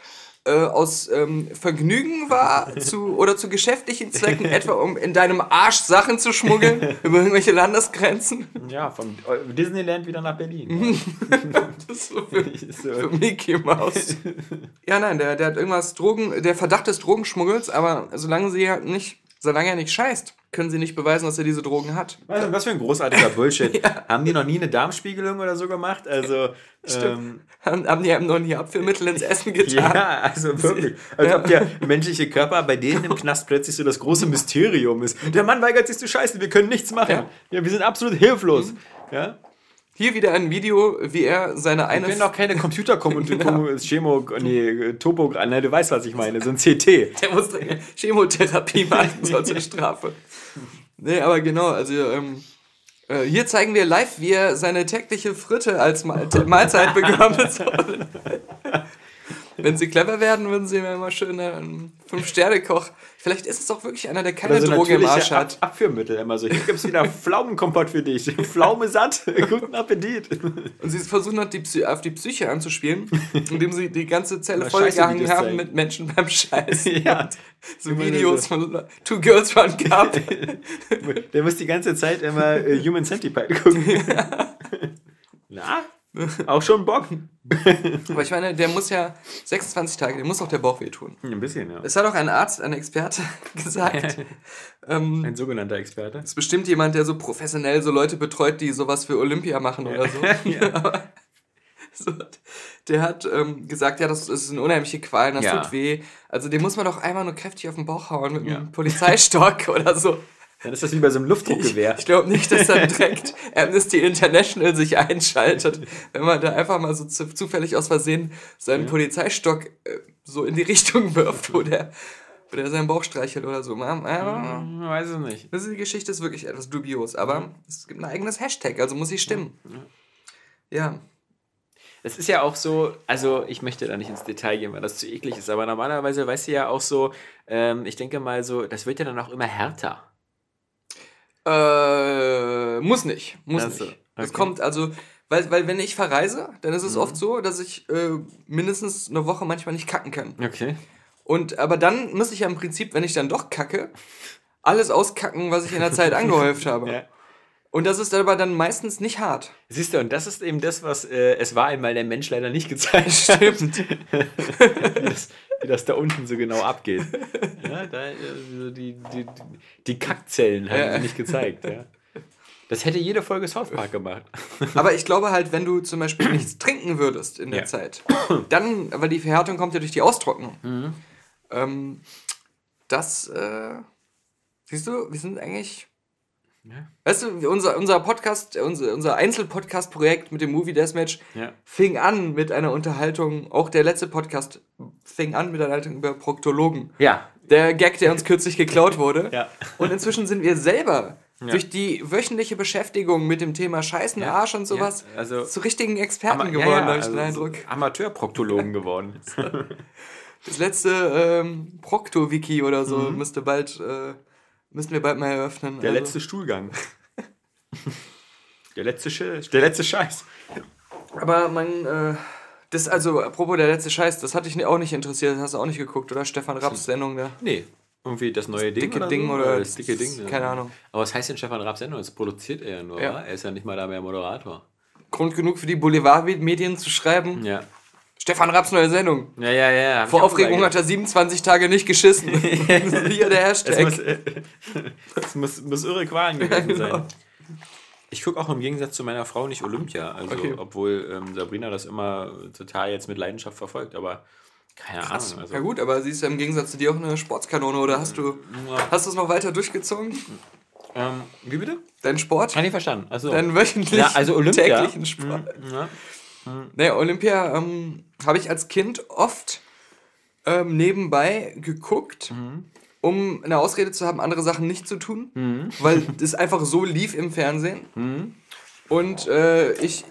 äh, aus ähm, Vergnügen war zu, oder zu geschäftlichen Zwecken, etwa um in deinem Arsch Sachen zu schmuggeln über irgendwelche Landesgrenzen? Ja, vom äh, Disneyland wieder nach Berlin. Das ist so für, für Mickey Mouse. Ja, nein, der, der hat irgendwas Drogen, der Verdacht des Drogenschmuggels, aber solange sie ja nicht, solange er nicht scheißt, können sie nicht beweisen, dass er diese Drogen hat. Was, was für ein großartiger Bullshit. Haben die noch nie eine Darmspiegelung oder so gemacht? Also, ähm, Haben, haben die einem noch nie Abführmittel ins Essen getan? ja, also wirklich. Als Ja. ob der menschliche Körper bei denen im Knast plötzlich so das große Mysterium ist. Der Mann weigert sich zu scheißen, wir können nichts machen. Ja. Mhm. Ja, wir sind absolut hilflos. Ja? Hier wieder ein Video, wie er seine eine können auch keine Computerkommunikation, Genau. Chemo, nee, Topo, ne, du weißt, was ich meine, so ein CT. Der muss Chemotherapie machen, so zur Strafe. Nee, aber genau, also ähm, äh, hier zeigen wir live, wie er seine tägliche Fritte als Mahl Mahlzeit bekommt. soll. Wenn sie clever werden, würden sie mir immer schön einen Fünf-Sterne-Koch. Vielleicht ist es auch wirklich einer, der keine so Droge im natürliche Arsch hat. Ab Abführmittel immer so. Hier gibt es wieder Pflaumenkompott für dich. Pflaume satt, guten Appetit. Und sie versuchen noch die Psy auf die Psyche anzuspielen, indem sie die ganze Zelle vollgehangen haben zeigen. mit Menschen beim Scheißen. Ja. So Videos so. von Two Girls One Cup. Der muss die ganze Zeit immer äh, Human Centipede gucken. Na? Auch schon Bock? Aber ich meine, der muss ja 26 Tage, der muss auch der Bauch wehtun. Ein bisschen, ja. Es hat auch ein Arzt, ein Experte gesagt. ähm, Ein sogenannter Experte. ist bestimmt jemand, der so professionell so Leute betreut, die sowas für Olympia machen oder so. Ja. so der hat ähm, gesagt, ja, das ist eine unheimliche Qual, das Ja. tut weh. Also dem muss man doch einmal nur kräftig auf den Bauch hauen mit Ja. einem Polizeistock oder so. Dann ist das wie bei so einem Luftdruckgewehr. Ich glaube nicht, dass dann direkt Amnesty International sich einschaltet, wenn man da einfach mal so zu, zufällig aus Versehen seinen Polizeistock äh, so in die Richtung wirft, wo der, wo der seinen Bauch streichelt oder so. Man, Hm, Weiß es nicht. das ist, die Geschichte ist wirklich etwas dubios, aber es gibt ein eigenes Hashtag, also muss sie stimmen. Ja. Es ist ja auch so, also ich möchte da nicht ins Detail gehen, weil das zu eklig ist, aber normalerweise weißt du ja auch so, ähm, ich denke mal so, das wird ja dann auch immer härter. Äh, muss nicht. Muss Ach so, nicht. Es okay. kommt also, weil, weil wenn ich verreise, dann ist es Mhm. oft so, dass ich äh, mindestens eine Woche manchmal nicht kacken kann. Okay. Und aber dann muss ich ja im Prinzip, wenn ich dann doch kacke, alles auskacken, was ich in der Zeit angehäuft habe. Ja. Und das ist aber dann meistens nicht hart. Siehst du, und das ist eben das, was äh, es war einmal der Mensch leider nicht gezeigt Stimmt. wie, das, wie das da unten so genau abgeht. Ja, da, äh, so die, die, die Kackzellen haben Ja. sie nicht gezeigt. Ja. Das hätte jede Folge South Park gemacht. Aber ich glaube halt, wenn du zum Beispiel nichts trinken würdest in der Ja. Zeit, dann, weil die Verhärtung kommt ja durch die Austrocknung. Mhm. Ähm, das, äh, siehst du, wir sind eigentlich. Ja. Weißt du, unser, unser Podcast, unser, unser Einzelpodcast-Projekt mit dem Movie Deathmatch Ja. fing an mit einer Unterhaltung, auch der letzte Podcast fing an mit einer Unterhaltung über Proktologen. Ja. Der Gag, der uns kürzlich geklaut wurde. Ja. Und inzwischen sind wir selber Ja. durch die wöchentliche Beschäftigung mit dem Thema Scheißen, Ja. Arsch und sowas also- zu richtigen Experten Ama- geworden, habe ich also den Eindruck. Amateurproktologen geworden. Das letzte ähm, Procto-Wiki oder so Mhm. müsste bald, äh, müssten wir bald mal eröffnen. Der Also, letzte Stuhlgang. der, letzte Sch der letzte Scheiß. Aber man, äh, das, also, apropos der letzte Scheiß, das hat dich auch nicht interessiert, das hast du auch nicht geguckt, oder? Stefan Rapps Sendung da. Nee. Irgendwie das neue Ding dicke oder Ding so? oder das dicke Ding. keine Ahnung. Aber was heißt denn Stefan Raabs Sendung? Das produziert er ja nur, Ja. wa? Er ist ja nicht mal da mehr Moderator. Grund genug für die Boulevardmedien zu schreiben. Ja. Stefan Raps neue Sendung. Ja, ja, ja. hab Vor Aufregung hat er 27 Tage nicht geschissen. Hier der Es Hashtag. muss, äh, es muss, muss irre Qualen gewesen genau. sein. Ich gucke auch im Gegensatz zu meiner Frau nicht Olympia. Also, Okay. obwohl ähm, Sabrina das immer total jetzt mit Leidenschaft verfolgt, aber keine Ahnung. Also, Ja gut, aber sie ist ja im Gegensatz zu dir auch eine Sportskanone, oder hast du Ja. hast du es noch weiter durchgezogen? ähm, wie bitte? Deinen Sport? Kann ich verstanden. Also, Deinen wöchentlichen, ja, also Olympia. täglichen Sport? Mhm. Nee, Olympia ähm, habe ich als Kind oft ähm, nebenbei geguckt, Mhm. um eine Ausrede zu haben, andere Sachen nicht zu tun, weil das einfach so lief im Fernsehen. Mhm. Und äh, ich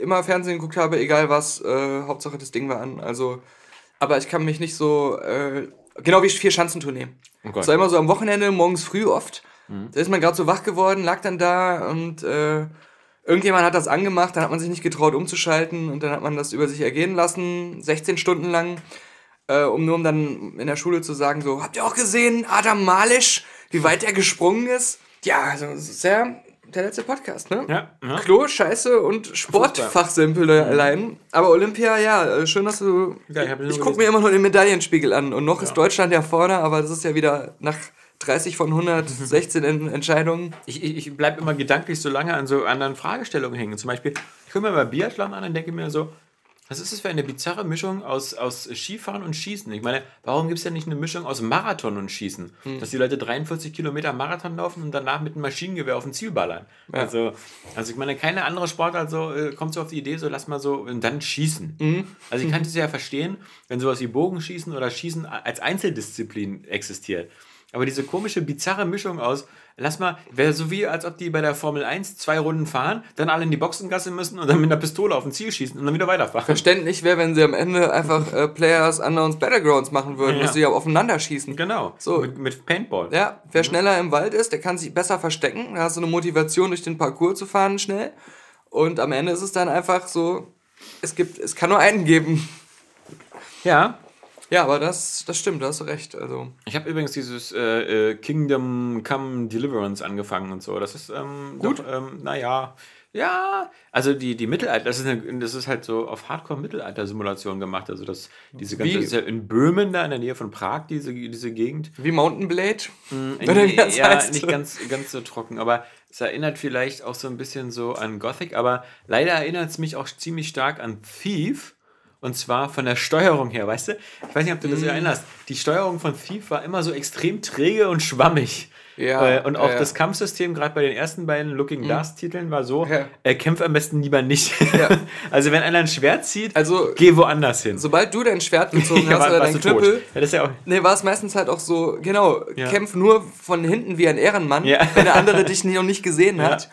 immer Fernsehen geguckt habe, egal was, äh, Hauptsache das Ding war an. Also, aber ich kann mich nicht so, äh, genau wie vier Schanzentournee. Oh Gott. Das war immer so am Wochenende, morgens früh oft. Mhm. Da ist man gerade so wach geworden, lag dann da und äh, irgendjemand hat das angemacht, dann hat man sich nicht getraut umzuschalten und dann hat man das über sich ergehen lassen, 16 Stunden lang, äh, um nur um dann in der Schule zu sagen, so, habt ihr auch gesehen, Adam Malisch, wie weit er gesprungen ist? Ja, also das ist ja der letzte Podcast, ne? Ja, ja. Klo, Scheiße und Sportfachsimpel allein. Aber Olympia, ja, äh, schön, dass du. Ja, ich ich gucke mir immer nur den Medaillenspiegel an. Und noch ist Deutschland ja vorne, aber das ist ja wieder nach 30 von 116 en Entscheidungen. Ich, ich, ich bleibe immer gedanklich so lange an so anderen Fragestellungen hängen. Zum Beispiel, ich gucke mir mal Biathlon an und denke mir so, was ist das für eine bizarre Mischung aus, aus Skifahren und Schießen? Ich meine, warum gibt es denn nicht eine Mischung aus Marathon und Schießen? Dass die Leute 43 Kilometer Marathon laufen und danach mit einem Maschinengewehr auf ein Ziel ballern. Also, also ich meine, keine andere Sportart so, äh, kommt so auf die Idee, so lass mal so und dann schießen. Also ich kann es ja verstehen, wenn sowas wie Bogenschießen oder Schießen als Einzeldisziplin existiert. Aber diese komische, bizarre Mischung aus, lass mal, wäre so wie, als ob die bei der Formel 1 zwei Runden fahren, dann alle in die Boxengasse müssen und dann mit einer Pistole auf ein Ziel schießen und dann wieder weiterfahren. Verständlich wäre, wenn sie am Ende einfach äh, Players Unknowns Battlegrounds machen würden, Ja. dass sie ja aufeinander schießen. Genau. So. Mit, mit Paintball. Ja, wer schneller im Wald ist, der kann sich besser verstecken. Da hast du eine Motivation, durch den Parcours zu fahren schnell. Und am Ende ist es dann einfach so, es gibt, es kann nur einen geben. Ja. Ja, aber das, das stimmt, da hast du recht. Also, Ich habe übrigens dieses äh, äh, Kingdom Come Deliverance angefangen und so. Das ist ähm, Gut. Doch, ähm, naja. Ja, also die, die Mittelalter, das ist, eine, das ist halt so auf Hardcore-Mittelalter-Simulation gemacht. Also das, diese ganze, das ist ja in Böhmen da in der Nähe von Prag, diese, diese Gegend. wie Mountain Blade. Nee, Oder wie das ja, heißt. nicht ganz, ganz so trocken, aber es erinnert vielleicht auch so ein bisschen so an Gothic, aber leider erinnert es mich auch ziemlich stark an Thief. Und zwar von der Steuerung her, weißt du? Ich weiß nicht, ob du Mm. das erinnerst. Die Steuerung von Thief war immer so extrem träge und schwammig. Ja, Äh, und auch ja. das Kampfsystem, gerade bei den ersten beiden Looking Glass-Titeln, war so: Ja. äh, kämpf am besten lieber nicht. also, wenn einer ein Schwert zieht, Also- geh woanders hin. Sobald du dein Schwert gezogen Ja, hast war- oder dein. Knüppel, Ja, das ist ja auch. nee, war es meistens halt auch so, genau, Ja. kämpf nur von hinten wie ein Ehrenmann, Ja. wenn der andere dich noch nicht gesehen Ja. hat.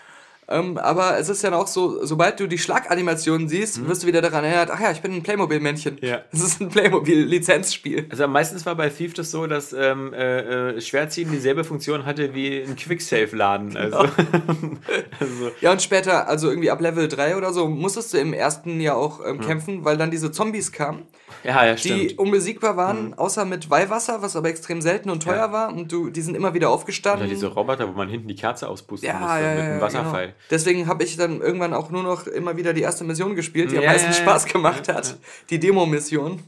Ähm, aber es ist ja auch so, sobald du die Schlaganimation siehst, wirst du wieder daran erinnert, ach ja, ich bin ein Playmobil-Männchen. Mhm. Ja. Das ist ein Playmobil-Lizenzspiel. Also meistens war bei Thief das so, dass ähm, äh, äh, Schwertziehen dieselbe Funktion hatte wie ein Quicksave-Laden. Also, also, Ja, und später, also irgendwie ab Level 3 oder so, musstest du im ersten Jahr auch Mhm. ähm, kämpfen, weil dann diese Zombies kamen, ja, ja, die. Mhm. unbesiegbar waren, außer mit Weihwasser, was aber extrem selten und teuer Ja. war. Und du, die sind immer wieder aufgestanden. Oder diese Roboter, wo man hinten die Kerze auspusten Ja, musste ja, mit ja, einem ja, Wasserfall. Genau. Deswegen habe ich dann irgendwann auch nur noch immer wieder die erste Mission gespielt, die am Ja, meisten ja, ja. Spaß gemacht hat. Die Demo-Mission.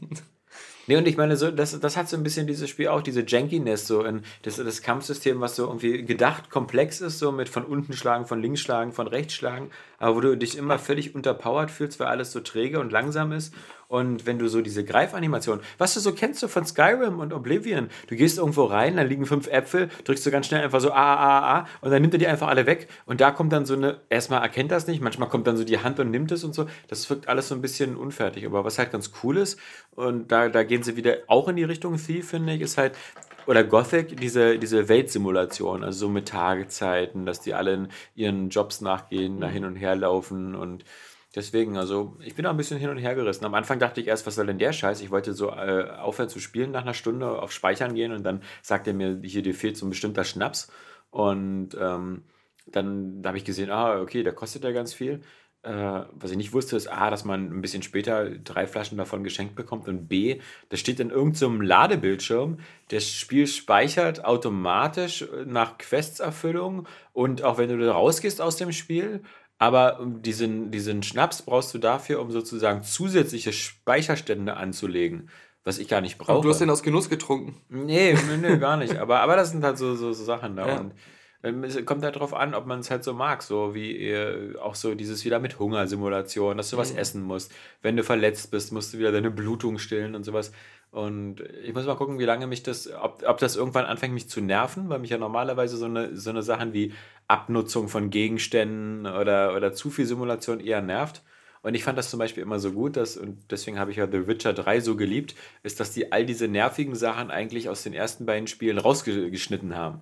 Nee, und ich meine, so, das, das hat so ein bisschen dieses Spiel auch, diese Jankiness, so in, das, das Kampfsystem, was so irgendwie gedacht komplex ist, so mit von unten schlagen, von links schlagen, von rechts schlagen, aber wo du dich immer völlig unterpowered fühlst, weil alles so träge und langsam ist. Und wenn du so diese Greifanimation, was du so kennst du von Skyrim und Oblivion, du gehst irgendwo rein, da liegen fünf Äpfel, drückst du ganz schnell einfach so A, A, A und dann nimmt er die einfach alle weg. Und da kommt dann so eine, erstmal erkennt das nicht, manchmal kommt dann so die Hand und nimmt es und so, das wirkt alles so ein bisschen unfertig, aber was halt ganz cool ist und da, da gehen sie wieder auch in die Richtung Thief, finde ich, ist halt, oder Gothic, diese, diese Weltsimulation, also so mit Tagezeiten, dass die alle ihren Jobs nachgehen, da hin und her laufen und deswegen, also ich bin auch ein bisschen hin und her gerissen. Am Anfang dachte ich erst, was soll denn der Scheiß? Ich wollte so äh, aufhören zu spielen nach einer Stunde, auf Speichern gehen und dann sagt er mir, hier dir fehlt so ein bestimmter Schnaps und ähm, dann habe ich gesehen, ah, okay, der kostet ja ganz viel. äh, was ich nicht wusste, ist A, dass man ein bisschen später drei Flaschen davon geschenkt bekommt und B, das steht in irgendeinem so Ladebildschirm, das Spiel speichert automatisch nach Questserfüllung und auch wenn du da rausgehst aus dem Spiel, aber diesen, diesen Schnaps brauchst du dafür, um sozusagen zusätzliche Speicherstände anzulegen was ich gar nicht brauche. Und du hast den aus Genuss getrunken. Nee, nee, gar nicht. Aber, aber das sind halt so, so, so Sachen da. Ja. Und ähm, es kommt halt darauf an, ob man es halt so mag, so wie äh, auch so dieses wieder mit Hungersimulation, dass du mhm. was essen musst. Wenn du verletzt bist, musst du wieder deine Blutung stillen und sowas. Und ich muss mal gucken, wie lange mich das, ob, ob das irgendwann anfängt, mich zu nerven, weil mich ja normalerweise so eine, so eine Sachen wie Abnutzung von Gegenständen oder, oder zu viel Simulation eher nervt. Und ich fand das zum Beispiel immer so gut, dass, und deswegen habe ich ja The Witcher 3 so geliebt, ist, dass die all diese nervigen Sachen eigentlich aus den ersten beiden Spielen rausgeschnitten haben.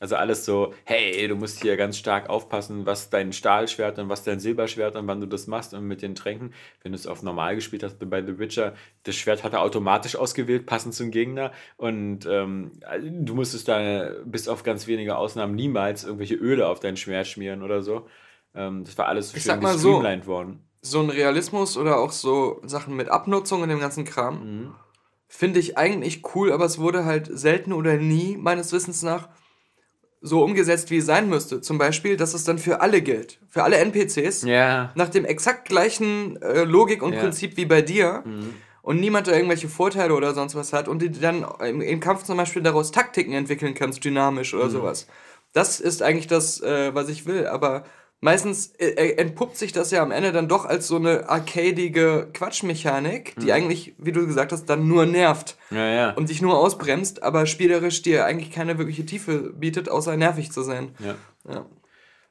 Also alles so, hey, du musst hier ganz stark aufpassen, was dein Stahlschwert und was dein Silberschwert und wann du das machst und mit den Tränken. Wenn du es auf normal gespielt hast bei The Witcher, das Schwert hat er automatisch ausgewählt, passend zum Gegner. Und ähm, du musstest da bis auf ganz wenige Ausnahmen niemals irgendwelche Öle auf dein Schwert schmieren oder so. Ähm, das war alles so ich schön gestreamlined so, worden. So ein Realismus oder auch so Sachen mit Abnutzung und dem ganzen Kram. Mhm. Finde ich eigentlich cool, aber es wurde halt selten oder nie, meines Wissens nach, so umgesetzt, wie es sein müsste. Zum Beispiel, dass es dann für alle gilt. Für alle NPCs. Ja. Nach dem exakt gleichen äh, Logik und ja. Prinzip wie bei dir. Mhm. Und niemand da irgendwelche Vorteile oder sonst was hat. Und die dann im, im Kampf zum Beispiel daraus Taktiken entwickeln kannst, dynamisch oder mhm. sowas. Das ist eigentlich das, äh, was ich will. Aber meistens äh, äh, entpuppt sich das ja am Ende dann doch als so eine arcadige Quatschmechanik, die mhm. eigentlich, wie du gesagt hast, dann nur nervt ja, ja. und dich nur ausbremst, aber spielerisch dir eigentlich keine wirkliche Tiefe bietet, außer nervig zu sein. Ja. ja.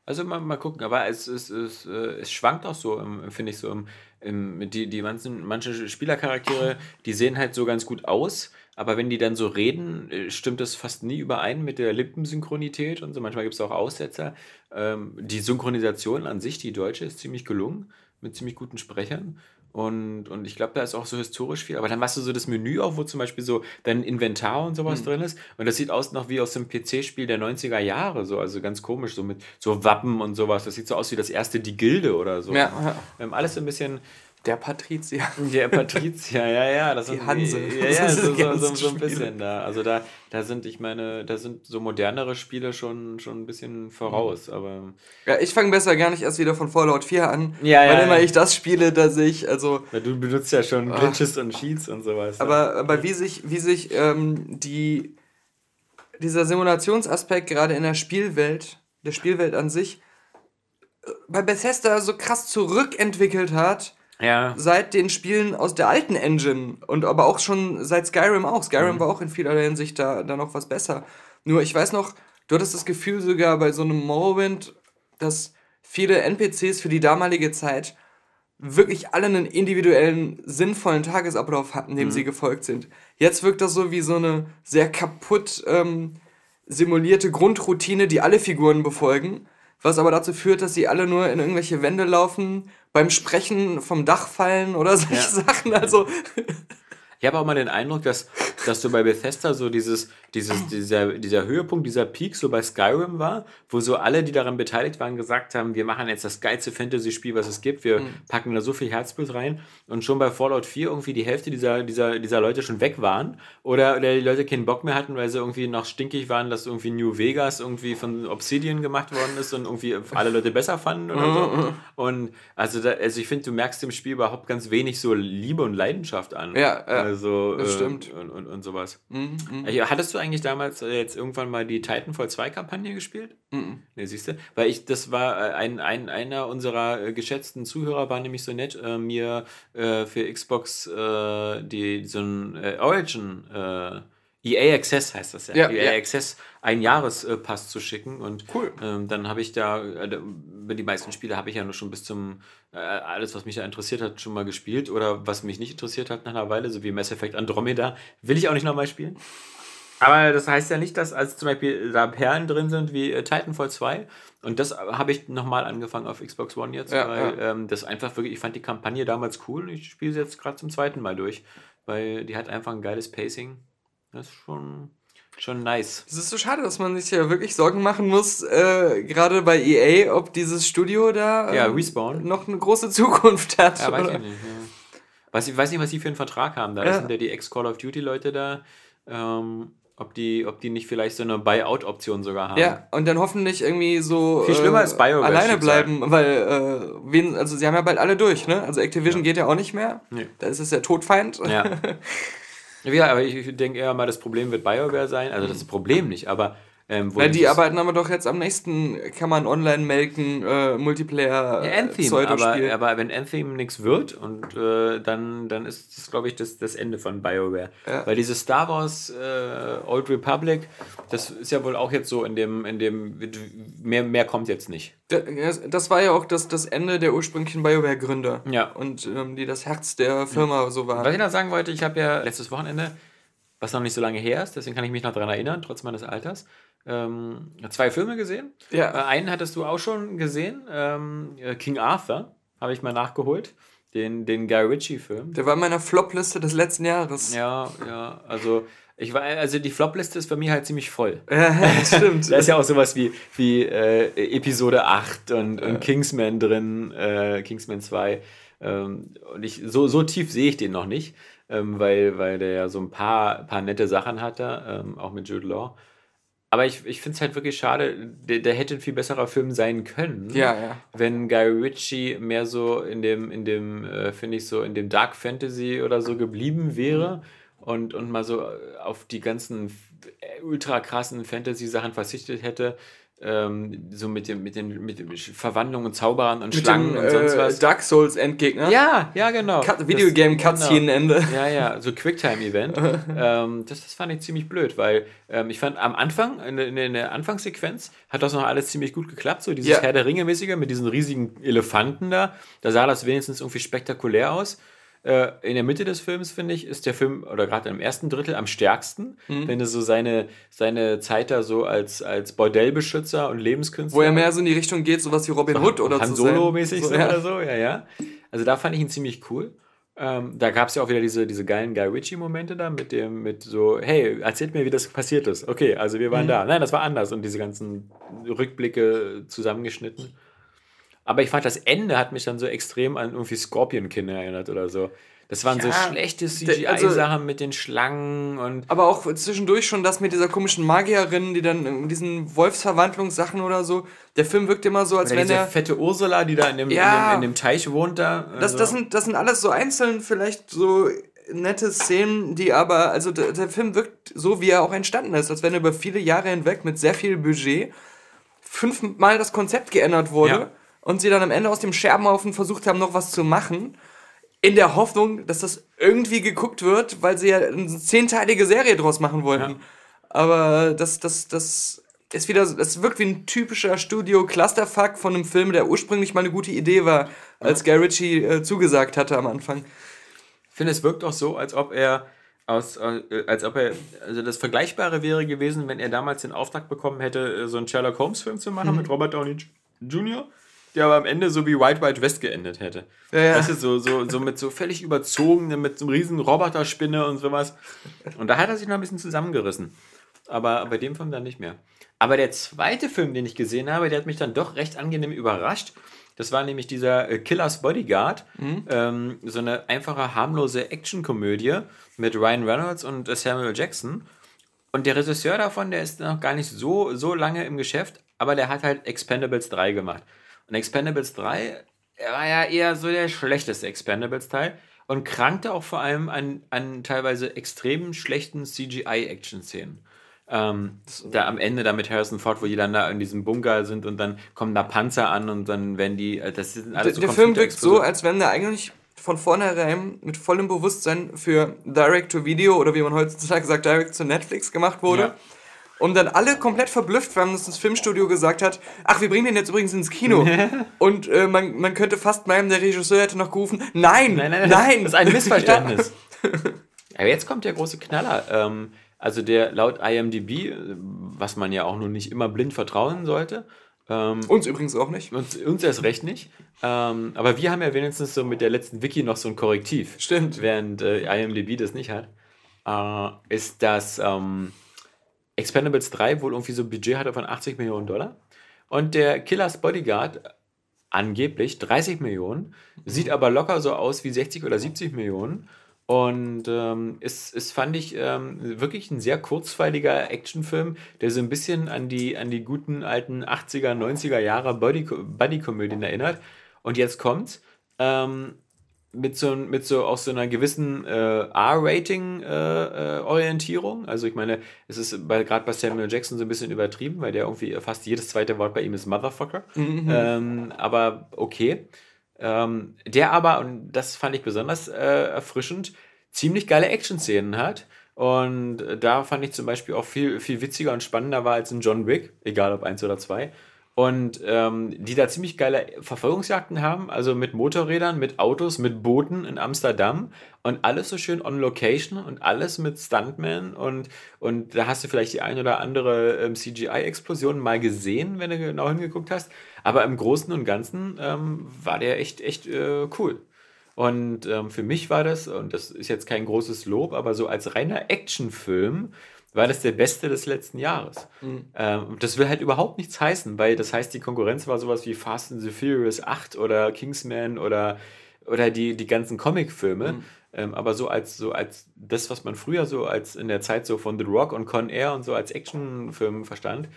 Also mal, mal gucken, aber es, es, es, äh, es schwankt auch so, finde ich so. Im, im, die, die manchen, manche Spielercharaktere, die sehen halt so ganz gut aus, aber wenn die dann so reden, äh, stimmt das fast nie überein mit der Lippensynchronität und so. Manchmal gibt es auch Aussetzer. Ähm, die Synchronisation an sich, die deutsche, ist ziemlich gelungen, mit ziemlich guten Sprechern. Und, und ich glaube, da ist auch so historisch viel. Aber dann machst du so das Menü auf, wo zum Beispiel so dein Inventar und sowas mhm. drin ist. Und das sieht aus noch wie aus dem PC-Spiel der 90er Jahre. So, also ganz komisch, so mit so Wappen und sowas. Das sieht so aus wie das erste Die Gilde oder so. Ja, ja. Ähm, alles ein bisschen, der Patrizier. Der Patrizier, ja, ja. Das die sind, Hanse. Ja, ja, so, so, so, so, ein bisschen da. Also da, da sind, ich meine, da sind so modernere Spiele schon, schon ein bisschen voraus. Mhm. Aber ja, ich fange besser gar nicht erst wieder von Fallout 4 an. Ja, weil ja, immer ich das spiele, dass ich, also. Ja, du benutzt ja schon Glitches und Cheats und sowas. Aber, aber wie sich, wie sich ähm, die, dieser Simulationsaspekt gerade in der Spielwelt, der Spielwelt an sich, äh, bei Bethesda so krass zurückentwickelt hat ja. Seit den Spielen aus der alten Engine und aber auch schon seit Skyrim auch. Skyrim mhm. war auch in vielerlei Hinsicht da, da noch was besser. Nur ich weiß noch, du hattest das Gefühl sogar bei so einem Morrowind, dass viele NPCs für die damalige Zeit wirklich alle einen individuellen, sinnvollen Tagesablauf hatten, dem mhm. sie gefolgt sind. Jetzt wirkt das so wie so eine sehr kaputt ähm, simulierte Grundroutine, die alle Figuren befolgen was aber dazu führt, dass sie alle nur in irgendwelche Wände laufen, beim Sprechen vom Dach fallen oder solche ja. Sachen. Also ich habe auch mal den Eindruck, dass, dass du bei Bethesda so dieses, dieses, dieser, dieser Höhepunkt, dieser Peak so bei Skyrim war, wo so alle, die daran beteiligt waren, gesagt haben, wir machen jetzt das geilste Fantasy-Spiel, was es gibt, wir mhm. packen da so viel Herzblut rein und schon bei Fallout 4 irgendwie die Hälfte dieser, dieser, dieser Leute schon weg waren oder, oder die Leute keinen Bock mehr hatten, weil sie irgendwie noch stinkig waren, dass irgendwie New Vegas irgendwie von Obsidian gemacht worden ist und irgendwie alle Leute besser fanden oder so. Mhm. Und also, da, also ich finde, du merkst im Spiel überhaupt ganz wenig so Liebe und Leidenschaft an. Ja, ja. Also, das äh, stimmt. Und, und, und sowas. Mhm, mh. Hattest du eigentlich damals äh, jetzt irgendwann mal die Titanfall 2 Kampagne gespielt? Mhm. Ne, siehst du? Weil ich, das war äh, ein, ein, einer unserer äh, geschätzten Zuhörer, war nämlich so nett, äh, mir äh, für Xbox äh, die, so ein Origin EA Access heißt das ja. ja EA ja. Access ein Jahrespass zu schicken und cool. ähm, dann habe ich da äh, die meisten Spiele habe ich ja nur schon bis zum äh, alles was mich da interessiert hat schon mal gespielt oder was mich nicht interessiert hat nach einer Weile so wie Mass Effect Andromeda will ich auch nicht nochmal spielen. Aber das heißt ja nicht, dass als zum Beispiel da Perlen drin sind wie äh, Titanfall 2 und das habe ich nochmal angefangen auf Xbox One jetzt, ja, weil ähm, das einfach wirklich, ich fand die Kampagne damals cool. Ich spiele sie jetzt gerade zum zweiten Mal durch, weil die hat einfach ein geiles Pacing das ist schon. schon nice. Es ist so schade, dass man sich ja wirklich Sorgen machen muss, äh, gerade bei EA, ob dieses Studio da Ja, ähm, Respawn. noch eine große Zukunft hat. Ja, weiß oder? ich nicht. Ja. Was, ich weiß nicht, was die für einen Vertrag haben. Da Ja. sind ja die Ex-Call of Duty-Leute da. Ähm, ob, die, ob die nicht vielleicht so eine Buyout-Option sogar haben. Ja, und dann hoffentlich irgendwie so Viel schlimmer als BioWare, alleine bleiben, weil äh, wen, also sie haben ja bald alle durch, ne? Also Activision geht ja auch nicht mehr. Nee. Da ist es der Todfeind. Ja. ja, aber ich, ich denke eher mal, das Problem wird BioWare sein. Also das Problem nicht, aber ähm, Weil die arbeiten aber doch jetzt am nächsten, kann man online melken, äh, Multiplayer, Ja, äh, Anthem, aber, aber wenn Anthem nichts wird und äh, dann, dann ist das, glaube ich, das, das Ende von BioWare. Ja. Weil dieses Star Wars äh, Old Republic, das ist ja wohl auch jetzt so in dem, in dem mehr, mehr kommt jetzt nicht. Da- das- war ja auch das, das Ende der ursprünglichen BioWare-Gründer. Ja. Und ähm, die das Herz der Firma so waren. Was ich noch sagen wollte, ich habe ja letztes Wochenende, was noch nicht so lange her ist, deswegen kann ich mich noch daran erinnern, trotz meines Alters, ähm, zwei Filme gesehen. Ja. Äh, einen hattest du auch schon gesehen, ähm, äh, King Arthur, habe ich mal nachgeholt. Den, den Guy Ritchie-Film. Der war in meiner Flop-Liste des letzten Jahres. Ja, ja, also ich war, also die Flop-Liste ist bei mir halt ziemlich voll. Ja, das stimmt. Da ist ja auch sowas wie, wie äh, Episode 8 und, und Kingsman drin, äh, Kingsman 2. Ähm, und ich, so, so tief sehe ich den noch nicht, ähm, weil, weil der ja so ein paar, paar nette Sachen hatte, ähm, auch mit Jude Law. Aber ich, ich finde es halt wirklich schade, der, der hätte ein viel besserer Film sein können. Ja, ja. Wenn Guy Ritchie mehr so in dem, in dem, äh, finde ich, so in dem Dark Fantasy oder so geblieben wäre und, und mal so auf die ganzen f- ultra krassen Fantasy-Sachen verzichtet hätte. Ähm, so mit, dem, mit, den, mit den Verwandlungen Zauberern und Mit Schlangen dem und sonst äh, was. Dark Souls Endgegner. Ja, ja, genau. Cut, Videogame genau. Cutscene-Ende. Ja, ja, so Quicktime-Event. ähm, das, das fand ich ziemlich blöd, weil ähm, ich fand am Anfang, in, der- in, in der Anfangssequenz, hat das noch alles ziemlich gut geklappt. So dieses Ja. Herr der Ringe-mäßige mit diesen riesigen Elefanten da. Da sah das wenigstens irgendwie spektakulär aus. Äh, in der Mitte des Films, finde ich, ist der Film, oder gerade im ersten Drittel, am stärksten. Mhm. Wenn du so seine, seine Zeit da so als, als Bordellbeschützer und Lebenskünstler. Wo er mehr so in die Richtung geht, sowas wie Robin Hood oder Han. Solo-mäßig so, ja. oder so, ja, ja. Also da fand ich ihn ziemlich cool. Ähm, da gab es ja auch wieder diese, diese geilen Guy Ritchie-Momente da mit dem, mit so, hey, erzählt mir, wie das passiert ist. Okay, also wir Mhm. waren da. Nein, das war anders und diese ganzen Rückblicke zusammengeschnitten. Aber ich fand, das Ende hat mich dann so extrem an irgendwie Scorpion Kin erinnert oder so. Das waren so Ja, schlechte der- also- CGI-Sachen mit den Schlangen und Aber auch zwischendurch schon das mit dieser komischen Magierin, die dann in diesen Wolfsverwandlungssachen oder so. Der Film wirkt immer so, als oder wenn diese er. fette Ursula, die da in dem, Ja. in dem, in dem Teich wohnt da. Das, also- das, sind, das sind alles so einzeln vielleicht so nette Szenen, die aber, also der, der Film wirkt so, wie er auch entstanden ist, als wenn er über viele Jahre hinweg mit sehr viel Budget fünfmal das Konzept geändert wurde Ja. Und sie dann am Ende aus dem Scherbenhaufen versucht haben, noch was zu machen, in der Hoffnung, dass das irgendwie geguckt wird, weil sie ja eine zehnteilige Serie draus machen wollten. Ja. Aber das, das, das ist wieder, das wirkt wie ein typischer Studio-Clusterfuck von einem Film, der ursprünglich mal eine gute Idee war, als Guy Ritchie äh, zugesagt hatte am Anfang. Ich finde, es wirkt auch so, als ob er aus, äh, als ob er, also das Vergleichbare wäre gewesen, wenn er damals den Auftrag bekommen hätte, äh, so einen Sherlock Holmes-Film zu Mhm. machen mit Robert Downey Jr., der aber am Ende so wie White White West geendet hätte. Ja, ja. Weißt du, so, so, so mit so völlig überzogenen, mit so einem riesen Roboterspinne und sowas. Und da hat er sich noch ein bisschen zusammengerissen. Aber bei dem Film dann nicht mehr. Aber der zweite Film, den ich gesehen habe, der hat mich dann doch recht angenehm überrascht. Das war nämlich dieser äh, Killers Bodyguard. Ähm, so eine einfache, harmlose Actionkomödie mit Ryan Reynolds und äh, Samuel Jackson. Und der Regisseur davon, der ist noch gar nicht so, so lange im Geschäft, aber der hat halt Expendables 3 gemacht. Und Expendables 3 er war ja eher so der schlechteste Expendables-Teil und krankte auch vor allem an, an teilweise extrem schlechten CGI-Action-Szenen. Ähm, da am Ende da mit Harrison Ford, wo die dann da in diesem Bunker sind und dann kommen da Panzer an und dann werden die, äh, das sind Der, alles so der Film wirkt so, als wenn der eigentlich von vornherein mit vollem Bewusstsein für Direct-to-Video oder wie man heutzutage sagt, Direct-to-Netflix gemacht wurde. Ja. Und dann alle komplett verblüfft waren, dass das Filmstudio gesagt hat, ach, wir bringen den jetzt übrigens ins Kino. Und äh, man, man könnte fast meinen, der Regisseur hätte noch gerufen, nein, nein, Nein, nein, nein. Das ist ein Missverständnis. Aber jetzt kommt der große Knaller. Ähm, also der laut IMDb, was man ja auch nur nicht immer blind vertrauen sollte, ähm, Uns übrigens auch nicht. uns, uns erst recht nicht. Ähm, aber wir haben ja wenigstens so mit der letzten Wiki noch so ein Korrektiv. Stimmt. Während äh, IMDb das nicht hat. Äh, ist das, ähm, Expendables 3 wohl irgendwie so ein Budget hatte von 80 Millionen Dollar. Und der Killers Bodyguard angeblich 30 Millionen, sieht aber locker so aus wie 60 oder 70 Millionen. Und ähm, ist, ist, fand ich, ähm, wirklich ein sehr kurzweiliger Actionfilm, der so ein bisschen an die, an die guten alten 80er, 90er Jahre Buddy-Komödien erinnert. Und jetzt kommt's. Ähm, mit so, mit so auch so einer gewissen äh, R-Rating-Orientierung. Äh, äh, also ich meine, es ist gerade bei Samuel Jackson so ein bisschen übertrieben, weil der irgendwie fast jedes zweite Wort bei ihm ist Motherfucker. Mhm. Ähm, aber okay. Ähm, der aber, und das fand ich besonders äh, erfrischend, ziemlich geile Action-Szenen hat. Und da fand ich zum Beispiel auch viel, viel witziger und spannender war als in John Wick, egal ob eins oder zwei und ähm, die da ziemlich geile Verfolgungsjagden haben, also mit Motorrädern, mit Autos, mit Booten in Amsterdam. Und alles so schön on Location und alles mit Stuntmen. Und, und da hast du vielleicht die ein oder andere ähm, CGI-Explosion mal gesehen, wenn du genau hingeguckt hast, aber im Großen und Ganzen ähm, war der echt, echt äh, cool. Und ähm, für mich war das, und das ist jetzt kein großes Lob, aber so als reiner Actionfilm war das der beste des letzten Jahres. Mhm. Ähm, das will halt überhaupt nichts heißen, weil das heißt, die Konkurrenz war sowas wie Fast and the Furious 8 oder Kingsman oder, oder die, die ganzen Comicfilme. Mhm. Ähm, aber so als, so als das, was man früher so als in der Zeit so von The Rock und Con Air und so als Actionfilm verstand,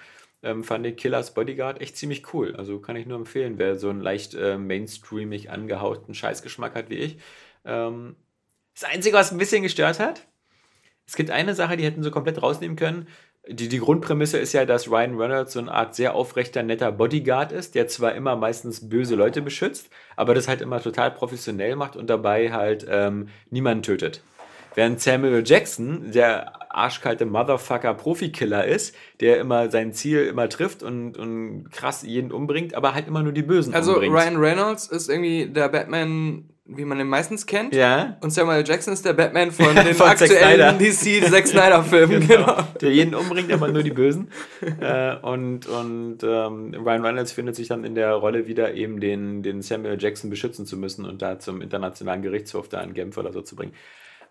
ähm, fand ich Killers Bodyguard echt ziemlich cool. Also kann ich nur empfehlen, wer so einen leicht äh, mainstreamig angehauchten Scheißgeschmack hat wie ich. Ähm, das Einzige, was ein bisschen gestört hat, es gibt eine Sache, die hätten sie komplett rausnehmen können. Die, die Grundprämisse ist ja, dass Ryan Reynolds so eine Art sehr aufrechter, netter Bodyguard ist, der zwar immer meistens böse Leute beschützt, aber das halt immer total professionell macht und dabei halt ähm, niemanden tötet. Während Samuel Jackson der arschkalte Motherfucker Profikiller ist, der immer sein Ziel immer trifft und, und krass jeden umbringt, aber halt immer nur die Bösen also umbringt. Also Ryan Reynolds ist irgendwie der Batman wie man ihn meistens kennt. Ja. Und Samuel Jackson ist der Batman von den von aktuellen DC Zack Snyder Filmen, genau. genau. Der jeden umbringt, aber nur die Bösen. äh, und und ähm, Ryan Reynolds findet sich dann in der Rolle wieder, eben den, den Samuel Jackson beschützen zu müssen und da zum internationalen Gerichtshof da in Genf oder so zu bringen.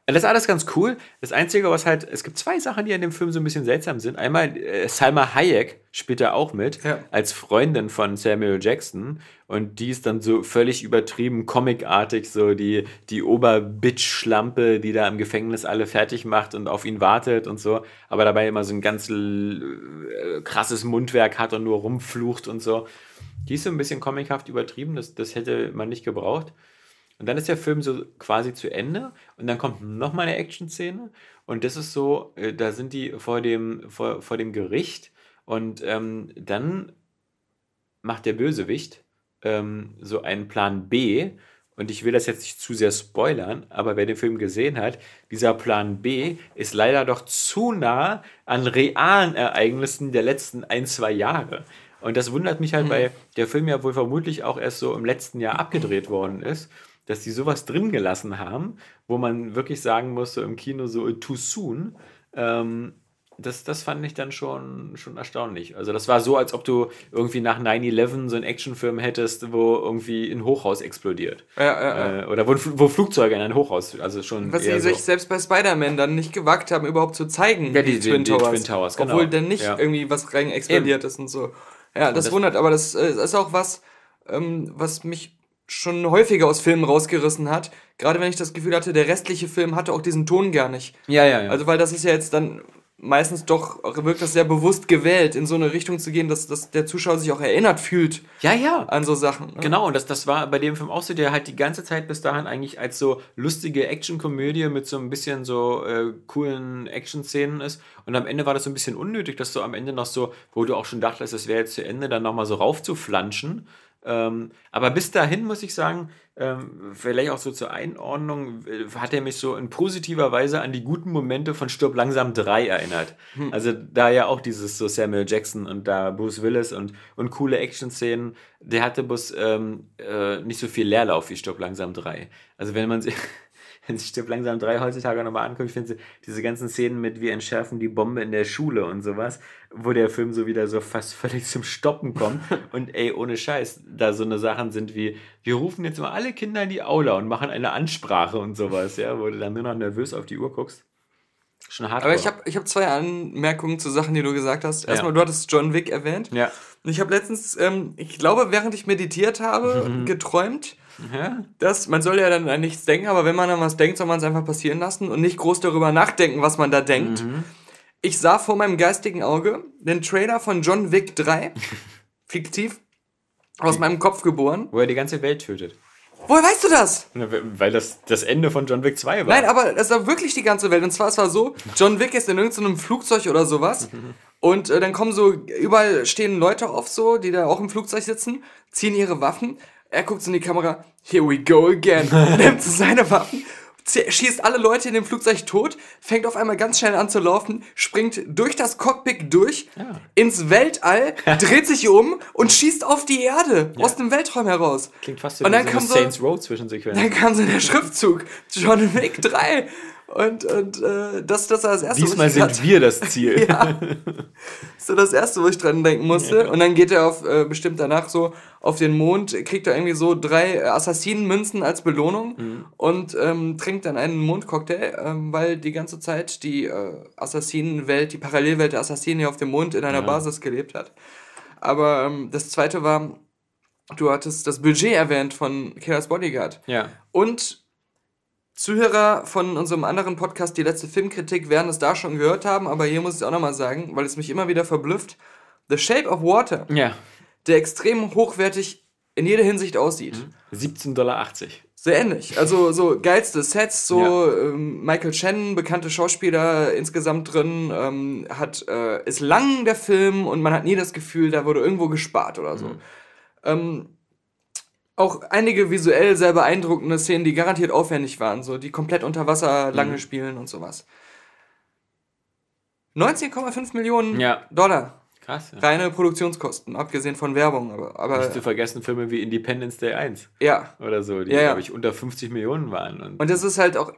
Das ist alles ganz cool. Das Einzige, was halt, es gibt zwei Sachen, die in dem Film so ein bisschen seltsam sind. Einmal, äh, Salma Hayek spielt da auch mit, ja. als Freundin von Samuel Jackson. Und die ist dann so völlig übertrieben, comicartig, so die, die Oberbitch-Schlampe, die da im Gefängnis alle fertig macht und auf ihn wartet und so. Aber dabei immer so ein ganz äh, krasses Mundwerk hat und nur rumflucht und so. Die ist so ein bisschen comichaft übertrieben, das, das hätte man nicht gebraucht. Und dann ist der Film so quasi zu Ende und dann kommt nochmal eine Action-Szene und das ist so, äh, da sind die vor dem, vor, vor dem Gericht und ähm, dann macht der Bösewicht ähm, so einen Plan B und ich will das jetzt nicht zu sehr spoilern, aber wer den Film gesehen hat, dieser Plan B ist leider doch zu nah an realen Ereignissen der letzten ein, zwei Jahre. Und das wundert mich halt, mhm. weil der Film ja wohl vermutlich auch erst so im letzten Jahr abgedreht worden ist dass die sowas drin gelassen haben, wo man wirklich sagen muss, so im Kino so too soon. Ähm, das, das fand ich dann schon, schon erstaunlich. Also das war so, als ob du irgendwie nach 9-11 so einen Actionfilm hättest, wo irgendwie ein Hochhaus explodiert. Ja, ja, ja. Äh, oder wo, wo, Flugzeuge in ein Hochhaus, also schon Was sie so. sich selbst bei Spider-Man dann nicht gewagt haben, überhaupt zu zeigen, ja, die, die, Twin, die, Towers. Twin Towers. Genau. Obwohl dann nicht irgendwie was rein explodiert Eben. ist und so. Ja, das, das wundert, aber das, das äh, ist auch was, ähm, was mich schon häufiger aus Filmen rausgerissen hat. Gerade wenn ich das Gefühl hatte, der restliche Film hatte auch diesen Ton gar nicht. Ja, ja, ja. Also, weil das ist ja jetzt dann meistens doch wirkt das sehr bewusst gewählt, in so eine Richtung zu gehen, dass, dass der Zuschauer sich auch erinnert fühlt. Ja, ja. An so Sachen. Ne? Genau, und das, das war bei dem Film auch so, der halt die ganze Zeit bis dahin eigentlich als so lustige Actionkomödie mit so ein bisschen so äh, coolen Action-Szenen ist. Und am Ende war das so ein bisschen unnötig, dass du am Ende noch so, wo du auch schon dachtest, es wäre jetzt zu Ende, dann nochmal so raufzuflanschen. Ähm, aber bis dahin muss ich sagen, ähm, vielleicht auch so zur Einordnung, äh, hat er mich so in positiver Weise an die guten Momente von Stirb langsam 3 erinnert. Hm. Also da ja auch dieses so Samuel Jackson und da Bruce Willis und, und coole Action-Szenen, der hatte bloß ähm, äh, nicht so viel Leerlauf wie Stirb langsam 3. Also wenn man sich wenn sich Stirb langsam drei heutzutage nochmal anguckt, ich finde diese ganzen Szenen mit wir entschärfen die Bombe in der Schule und sowas, wo der Film so wieder so fast völlig zum Stoppen kommt und ey, ohne Scheiß, da so eine Sachen sind wie, wir rufen jetzt mal alle Kinder in die Aula und machen eine Ansprache und sowas, ja, wo du dann nur noch nervös auf die Uhr guckst. Schon hart. Aber ich habe ich hab zwei Anmerkungen zu Sachen, die du gesagt hast. Erstmal, du hattest John Wick erwähnt. Ja. Und ich habe letztens, ähm, ich glaube, während ich meditiert habe, geträumt, ja. dass man soll ja dann an nichts denken, aber wenn man an was denkt, soll man es einfach passieren lassen und nicht groß darüber nachdenken, was man da denkt. Ich sah vor meinem geistigen Auge den Trailer von John Wick 3, fiktiv, aus meinem Kopf geboren. Wo er die ganze Welt tötet. Woher weißt du das? Weil das das Ende von John Wick 2 war. Nein, aber es war wirklich die ganze Welt. Und zwar, es war so, John Wick ist in irgendeinem Flugzeug oder sowas. Und äh, dann kommen so, überall stehen Leute auf so, die da auch im Flugzeug sitzen, ziehen ihre Waffen. Er guckt so in die Kamera, here we go again. Nimmt seine Waffen, schießt alle Leute in dem Flugzeug tot, fängt auf einmal ganz schnell an zu laufen, springt durch das Cockpit durch, ins Weltall, dreht sich um und schießt auf die Erde, aus dem Weltraum heraus. Klingt fast so Und wie dann so kam so- Saints Row Zwischensequenz. Dann kam so der Schriftzug, John Wick 3. Und, und äh, das, das war das erste, Diesmal grad- sind wir das Ziel. ja. so das erste, wo ich dran denken musste. Und dann geht er auf äh, bestimmt danach so auf den Mond, kriegt er irgendwie so drei Assassinenmünzen als Belohnung und ähm, trinkt dann einen Mondcocktail, ähm, weil die ganze Zeit die äh, Assassinenwelt, die Parallelwelt der Assassinen hier auf dem Mond in einer Basis gelebt hat. Aber ähm, das zweite war, du hattest das Budget erwähnt von Killers Bodyguard. Ja. Und Zuhörer von unserem anderen Podcast, die letzte Filmkritik, werden es da schon gehört haben, aber hier muss ich auch nochmal sagen, weil es mich immer wieder verblüfft. The Shape of Water, Ja. der extrem hochwertig in jeder Hinsicht aussieht. 17,80 Dollar. Sehr ähnlich. Also so geilste Sets, so ähm, Michael Shannon, bekannte Schauspieler insgesamt drin, ähm, hat, äh, ist lang der Film und man hat nie das Gefühl, da wurde irgendwo gespart oder so. Ähm, auch einige visuell sehr beeindruckende Szenen, die garantiert aufwendig waren, so die komplett unter Wasser lange spielen und sowas. 19,5 Millionen Ja. Dollar. Krass. Ja. Reine Produktionskosten, abgesehen von Werbung, aber, aber Nicht zu vergessen Filme wie Independence Day 1 ja. oder so, die, Ja, ja. glaube ich, unter 50 Millionen waren. Und, Und das ist halt auch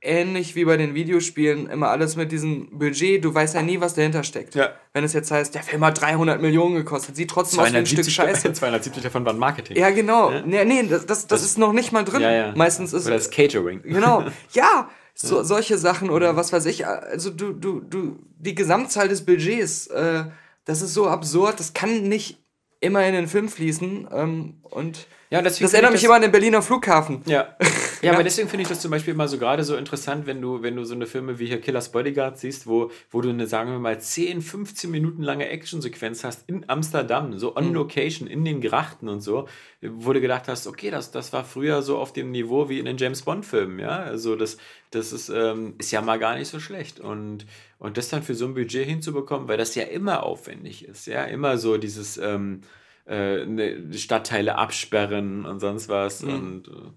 ähnlich wie bei den Videospielen, immer alles mit diesem Budget, du weißt ja nie, was dahinter steckt. Ja. Wenn es jetzt heißt, der Film hat 300 Millionen gekostet, sieht trotzdem aus wie ein Stück 270, Scheiße. 270 davon waren Marketing. Ja, genau. Nee, nee das, das, das ist noch nicht mal drin. Ja, ja. Meistens ist Oder das Catering. Genau. Ja, so, solche Sachen oder was weiß ich. Also du, du, du, die Gesamtzahl des Budgets, äh, das ist so absurd, das kann nicht immer in den Film fließen. Ähm, und Ja, das erinnert ich mich immer an den Berliner Flughafen. Ja. Ja, aber deswegen finde ich das zum Beispiel immer so gerade so interessant, wenn du, wenn du so eine Filme wie hier Killers Bodyguard siehst, wo, wo du eine, sagen wir mal, 10, 15 Minuten lange Actionsequenz hast in Amsterdam, so on location, in den Grachten und so, wo du gedacht hast, okay, das, das war früher so auf dem Niveau wie in den James Bond-Filmen, ja. Also das, das ist, ähm, ist ja mal gar nicht so schlecht. Und, und das dann für so ein Budget hinzubekommen, weil das ja immer aufwendig ist, ja, immer so dieses ähm, äh, ne, Stadtteile absperren und sonst was. Und äh,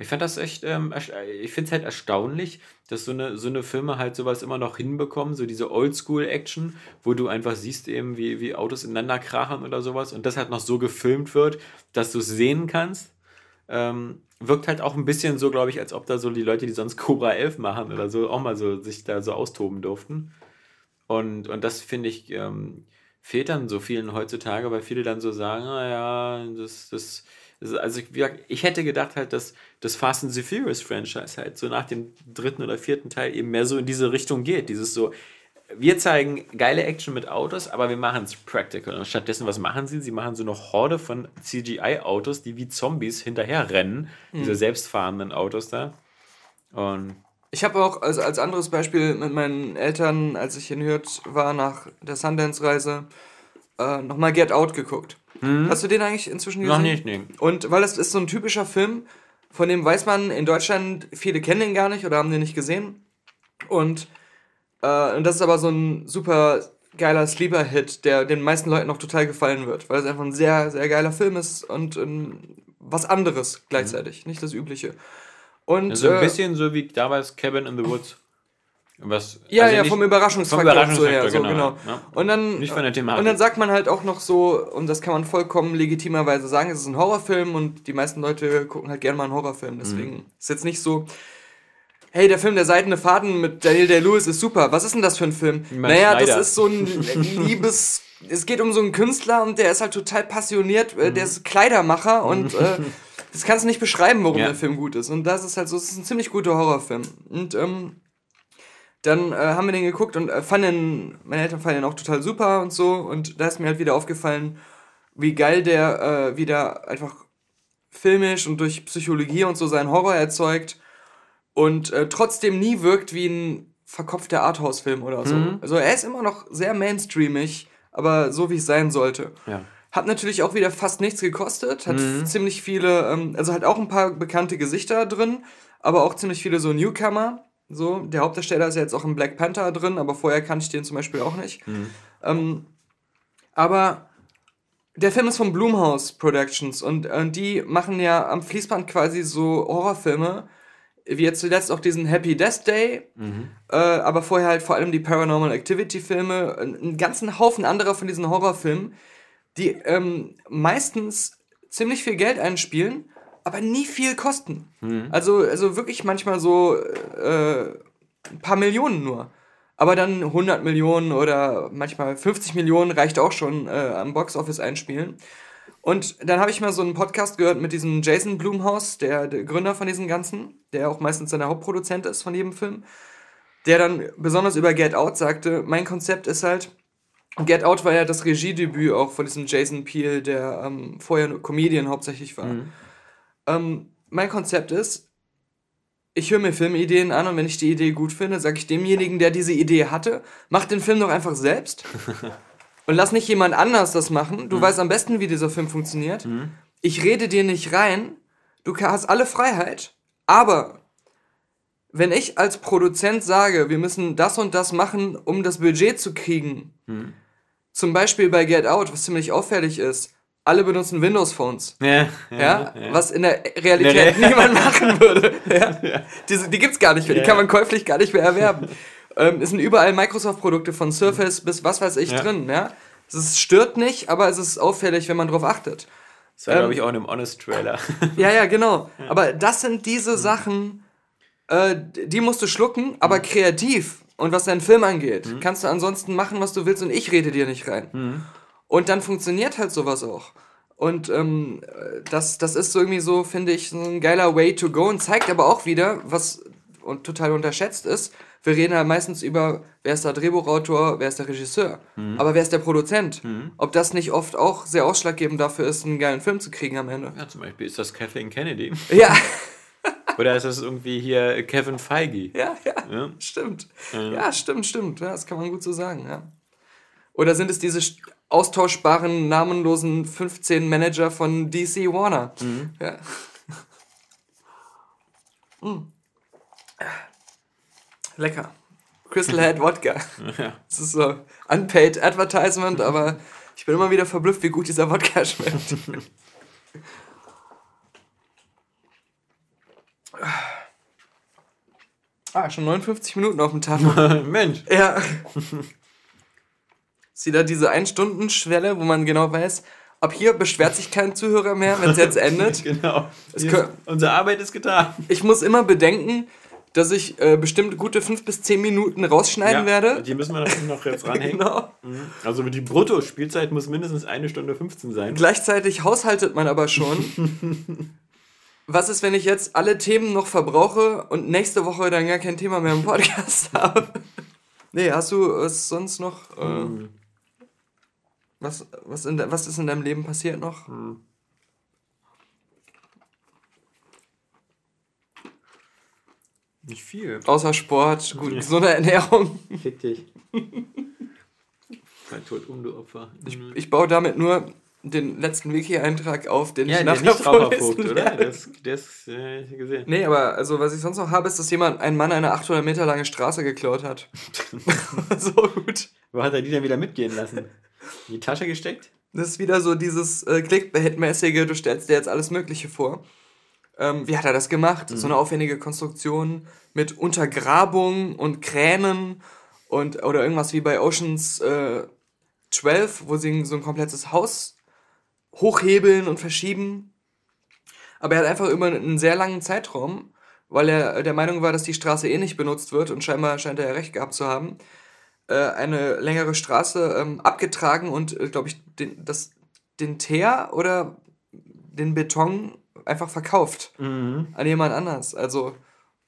ich fand das echt, ähm, erst- ich finde es halt erstaunlich, dass so eine, so eine Filme halt sowas immer noch hinbekommen, so diese Oldschool-Action, wo du einfach siehst eben, wie, wie Autos ineinander krachen oder sowas und das halt noch so gefilmt wird, dass du es sehen kannst. Ähm, wirkt halt auch ein bisschen so, glaube ich, als ob da so die Leute, die sonst Cobra 11 machen oder so, auch mal so sich da so austoben durften. Und, und das finde ich, ähm, fehlt dann so vielen heutzutage, weil viele dann so sagen, naja, das, das, das, also ich, ich hätte gedacht halt, dass das Fast and the Furious Franchise halt so nach dem dritten oder vierten Teil eben mehr so in diese Richtung geht. Dieses so, wir zeigen geile Action mit Autos, aber wir machen es practical. Und stattdessen, was machen sie? Sie machen so eine Horde von CGI-Autos, die wie Zombies hinterher rennen, diese selbstfahrenden Autos da. Und Ich habe auch als, als anderes Beispiel mit meinen Eltern, als ich in Hürth war nach der Sundance-Reise, äh, nochmal Get Out geguckt. Hast du den eigentlich inzwischen gesehen? Noch nicht, nee. Und weil das ist so ein typischer Film, von dem weiß man in Deutschland, viele kennen den gar nicht oder haben den nicht gesehen. Und, äh, und das ist aber so ein super geiler Sleeper-Hit, der den meisten Leuten noch total gefallen wird, weil es einfach ein sehr, sehr geiler Film ist und ähm, was anderes gleichzeitig, nicht das Übliche. Und, so ein äh, bisschen so wie damals Cabin in the Woods. Was, Ja, also ja, vom Überraschungsfaktor, vom Überraschungsfaktor, so, ja, so, genau, genau. ja. Und dann, Nicht von der Thematik. und dann sagt man halt auch noch so, und das kann man vollkommen legitimerweise sagen, es ist ein Horrorfilm und die meisten Leute gucken halt gerne mal einen Horrorfilm. Deswegen Mhm. ist jetzt nicht so, hey, der Film Der Seidene Faden mit Daniel Day-Lewis ist super. Was ist denn das für ein Film? Niemand naja, Schneider. das ist so ein Liebes... Es geht um so einen Künstler und der ist halt total passioniert, äh, der ist Kleidermacher und äh, das kannst du nicht beschreiben, warum Ja. der Film gut ist. Und das ist halt so, es ist ein ziemlich guter Horrorfilm. Und ähm, dann äh, haben wir den geguckt und äh, fanden, meine Eltern fanden den auch total super und so. Und da ist mir halt wieder aufgefallen, wie geil der äh, wieder einfach filmisch und durch Psychologie und so seinen Horror erzeugt und äh, trotzdem nie wirkt wie ein verkopfter Arthouse-Film oder so. Mhm. Also er ist immer noch sehr mainstreamig, aber so wie es sein sollte. Ja. Hat natürlich auch wieder fast nichts gekostet, hat Mhm. ziemlich viele, ähm, also hat auch ein paar bekannte Gesichter drin, aber auch ziemlich viele so Newcomer. So, der Hauptdarsteller ist ja jetzt auch im Black Panther drin, aber vorher kannte ich den zum Beispiel auch nicht. Ähm, aber der Film ist von Blumhouse Productions und äh, die machen ja am Fließband quasi so Horrorfilme, wie jetzt zuletzt auch diesen Happy Death Day, äh, aber vorher halt vor allem die Paranormal Activity Filme, einen einen ganzen Haufen anderer von diesen Horrorfilmen, die ähm, meistens ziemlich viel Geld einspielen, aber nie viel kosten. Also, also wirklich manchmal so äh, ein paar Millionen nur. Aber dann 100 Millionen oder manchmal 50 Millionen reicht auch schon äh, am Boxoffice einspielen. Und dann habe ich mal so einen Podcast gehört mit diesem Jason Blumhaus, der, der Gründer von diesen ganzen, der auch meistens dann der Hauptproduzent ist von jedem Film, der dann besonders über Get Out sagte, mein Konzept ist halt, Get Out war ja das Regiedebüt auch von diesem Jason Peele, der ähm, vorher Comedian hauptsächlich war. Ähm, mein Konzept ist, ich höre mir Filmideen an und wenn ich die Idee gut finde, sage ich demjenigen, der diese Idee hatte, mach den Film doch einfach selbst. und lass nicht jemand anders das machen. Du weißt am besten, wie dieser Film funktioniert. Ich rede dir nicht rein. Du hast alle Freiheit. Aber wenn ich als Produzent sage, wir müssen das und das machen, um das Budget zu kriegen, zum Beispiel bei Get Out, was ziemlich auffällig ist, alle benutzen Windows-Phones. Ja, Ja, was in der Realität niemand machen würde. Ja? Diese, die gibt's gar nicht mehr, die Ja. kann man käuflich gar nicht mehr erwerben. ähm, es sind überall Microsoft-Produkte von Surface bis was weiß ich Ja. drin. Ja? Es stört nicht, aber es ist auffällig, wenn man drauf achtet. Das war, Ähm, glaube ich, auch in einem Honest-Trailer. Ja, ja, genau. Aber das sind diese Sachen, äh, die musst du schlucken, aber kreativ. Und was deinen Film angeht, kannst du ansonsten machen, was du willst und ich rede dir nicht rein. Und dann funktioniert halt sowas auch. Und ähm, äh, das, das ist so irgendwie so, finde ich, so ein geiler Way to go und zeigt aber auch wieder, was und total unterschätzt ist. Wir reden ja meistens über, wer ist der Drehbuchautor, wer ist der Regisseur. Aber wer ist der Produzent? Ob das nicht oft auch sehr ausschlaggebend dafür ist, einen geilen Film zu kriegen am Ende. Ja, zum Beispiel ist das Kathleen Kennedy. Ja, Oder ist das irgendwie hier Kevin Feige? ja, ja. Ja. Stimmt. Ja, stimmt, stimmt. Ja, das kann man gut so sagen, ja. Oder sind es diese austauschbaren, namenlosen 15 Manager von DC Warner? Ja. Mm. Lecker. Crystal Head Wodka. Das ist so unpaid Advertisement, aber ich bin immer wieder verblüfft, wie gut dieser Wodka schmeckt. ah, schon 59 Minuten auf dem Tag. Mensch. Ja. Ist wieder diese Ein-Stunden-Schwelle, wo man genau weiß, ab hier beschwert sich kein Zuhörer mehr, wenn es jetzt endet. Genau. Es Hier kö- ist, unsere Arbeit ist getan. Ich muss immer bedenken, dass ich äh, bestimmt gute 5 bis 10 Minuten rausschneiden werde. Die müssen wir natürlich noch jetzt ranhängen. Genau. Also die Brutto-Spielzeit muss mindestens eine Stunde 15 sein. Gleichzeitig haushaltet man aber schon. Was ist, wenn ich jetzt alle Themen noch verbrauche und nächste Woche dann gar kein Thema mehr im Podcast habe? Nee, hast du was sonst noch? Äh, was, was, in de, was ist in deinem Leben passiert noch? Nicht viel. Außer Sport, gut, gesunde Ernährung. Fick dich. Fall tot um, du Opfer. Ich baue damit nur den letzten Wiki-Eintrag auf, den ja, ich der nachher vorlesen oder? werde. Das, das äh, gesehen. Nee, aber also was ich sonst noch habe, ist, dass jemand, ein Mann eine 800 Meter lange Straße geklaut hat. so gut. Wo hat er die denn wieder mitgehen lassen? In die Tasche gesteckt? Das ist wieder so dieses äh, Clickbait-mäßige, du stellst dir jetzt alles Mögliche vor. Ähm, wie hat er das gemacht? So eine aufwendige Konstruktion mit Untergrabung und Kränen und oder irgendwas wie bei Oceans äh, 12, wo sie so ein komplettes Haus hochhebeln und verschieben. Aber er hat einfach über einen sehr langen Zeitraum, weil er der Meinung war, dass die Straße eh nicht benutzt wird und scheinbar scheint er ja recht gehabt zu haben, äh, eine längere Straße ähm, abgetragen und, äh, glaube ich, den, das, den Teer oder den Beton einfach verkauft Mhm. an jemand anders. Also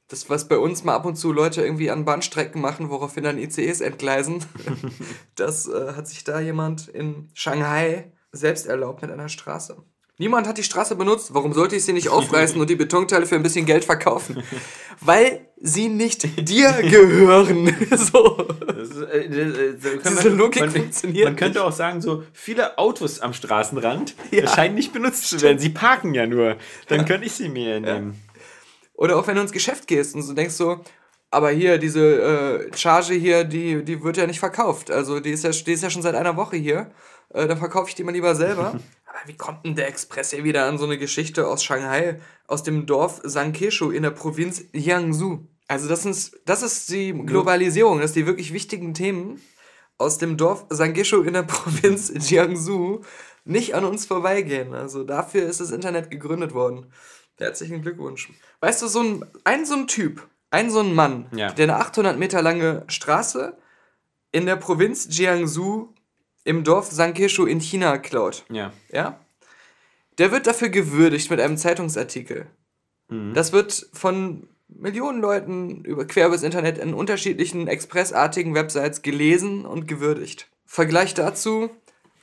das, was bei uns mal ab und zu Leute irgendwie an Bahnstrecken machen, woraufhin dann ICEs entgleisen, das äh, hat sich da jemand in Shanghai selbst erlaubt mit einer Straße. Niemand hat die Straße benutzt. Warum sollte ich sie nicht aufreißen und die Betonteile für ein bisschen Geld verkaufen? Weil sie nicht dir gehören. so. Das ist, äh, äh, so kann Diese man, Logik man, funktioniert Man könnte nicht. auch sagen, so viele Autos am Straßenrand Ja. scheinen nicht benutzt zu werden. Sie parken ja nur. Dann könnte ich sie mir nehmen. Oder auch wenn du ins Geschäft gehst und so denkst so, aber hier, diese äh, Charge hier, die, die wird ja nicht verkauft. Also die ist ja, die ist ja schon seit einer Woche hier. Äh, dann verkaufe ich die mal lieber selber. aber wie kommt denn der Express hier wieder an so eine Geschichte aus Shanghai, aus dem Dorf Sankeshu in der Provinz Jiangsu? Also das ist, das ist die Globalisierung, dass die wirklich wichtigen Themen aus dem Dorf Sangeshu in der Provinz Jiangsu nicht an uns vorbeigehen. Also dafür ist das Internet gegründet worden. Herzlichen Glückwunsch. Weißt du, so ein, ein so ein Typ, ein so ein Mann, Ja. der eine 800 Meter lange Straße in der Provinz Jiangsu im Dorf Sankeshu in China klaut, Ja. ja? Der wird dafür gewürdigt mit einem Zeitungsartikel. Das wird von Millionen Leuten über, quer übers Internet in unterschiedlichen expressartigen Websites gelesen und gewürdigt. Vergleich dazu,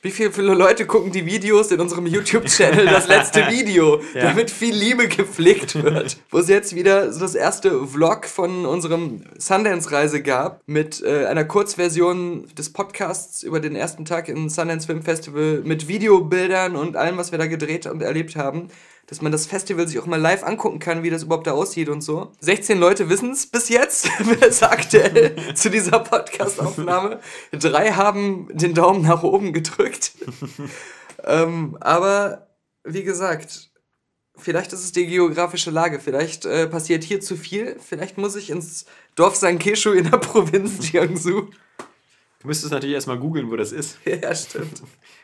wie viel, viele Leute gucken die Videos in unserem YouTube-Channel, das letzte Video, Ja. damit viel Liebe gepflegt wird. Wo es jetzt wieder so das erste Vlog von unserem Sundance-Reise gab, mit äh, einer Kurzversion des Podcasts über den ersten Tag im Sundance Film Festival, mit Videobildern und allem, was wir da gedreht und erlebt haben dass man das Festival sich auch mal live angucken kann, wie das überhaupt da aussieht und so. 16 Leute wissen es bis jetzt, ist aktuell zu dieser Podcast-Aufnahme. Drei haben den Daumen nach oben gedrückt. ähm, aber wie gesagt, vielleicht ist es die geografische Lage, vielleicht äh, passiert hier zu viel, vielleicht muss ich ins Dorf Sankeshu in der Provinz Jiangsu. Du müsstest natürlich erstmal googeln, wo das ist. ja, stimmt.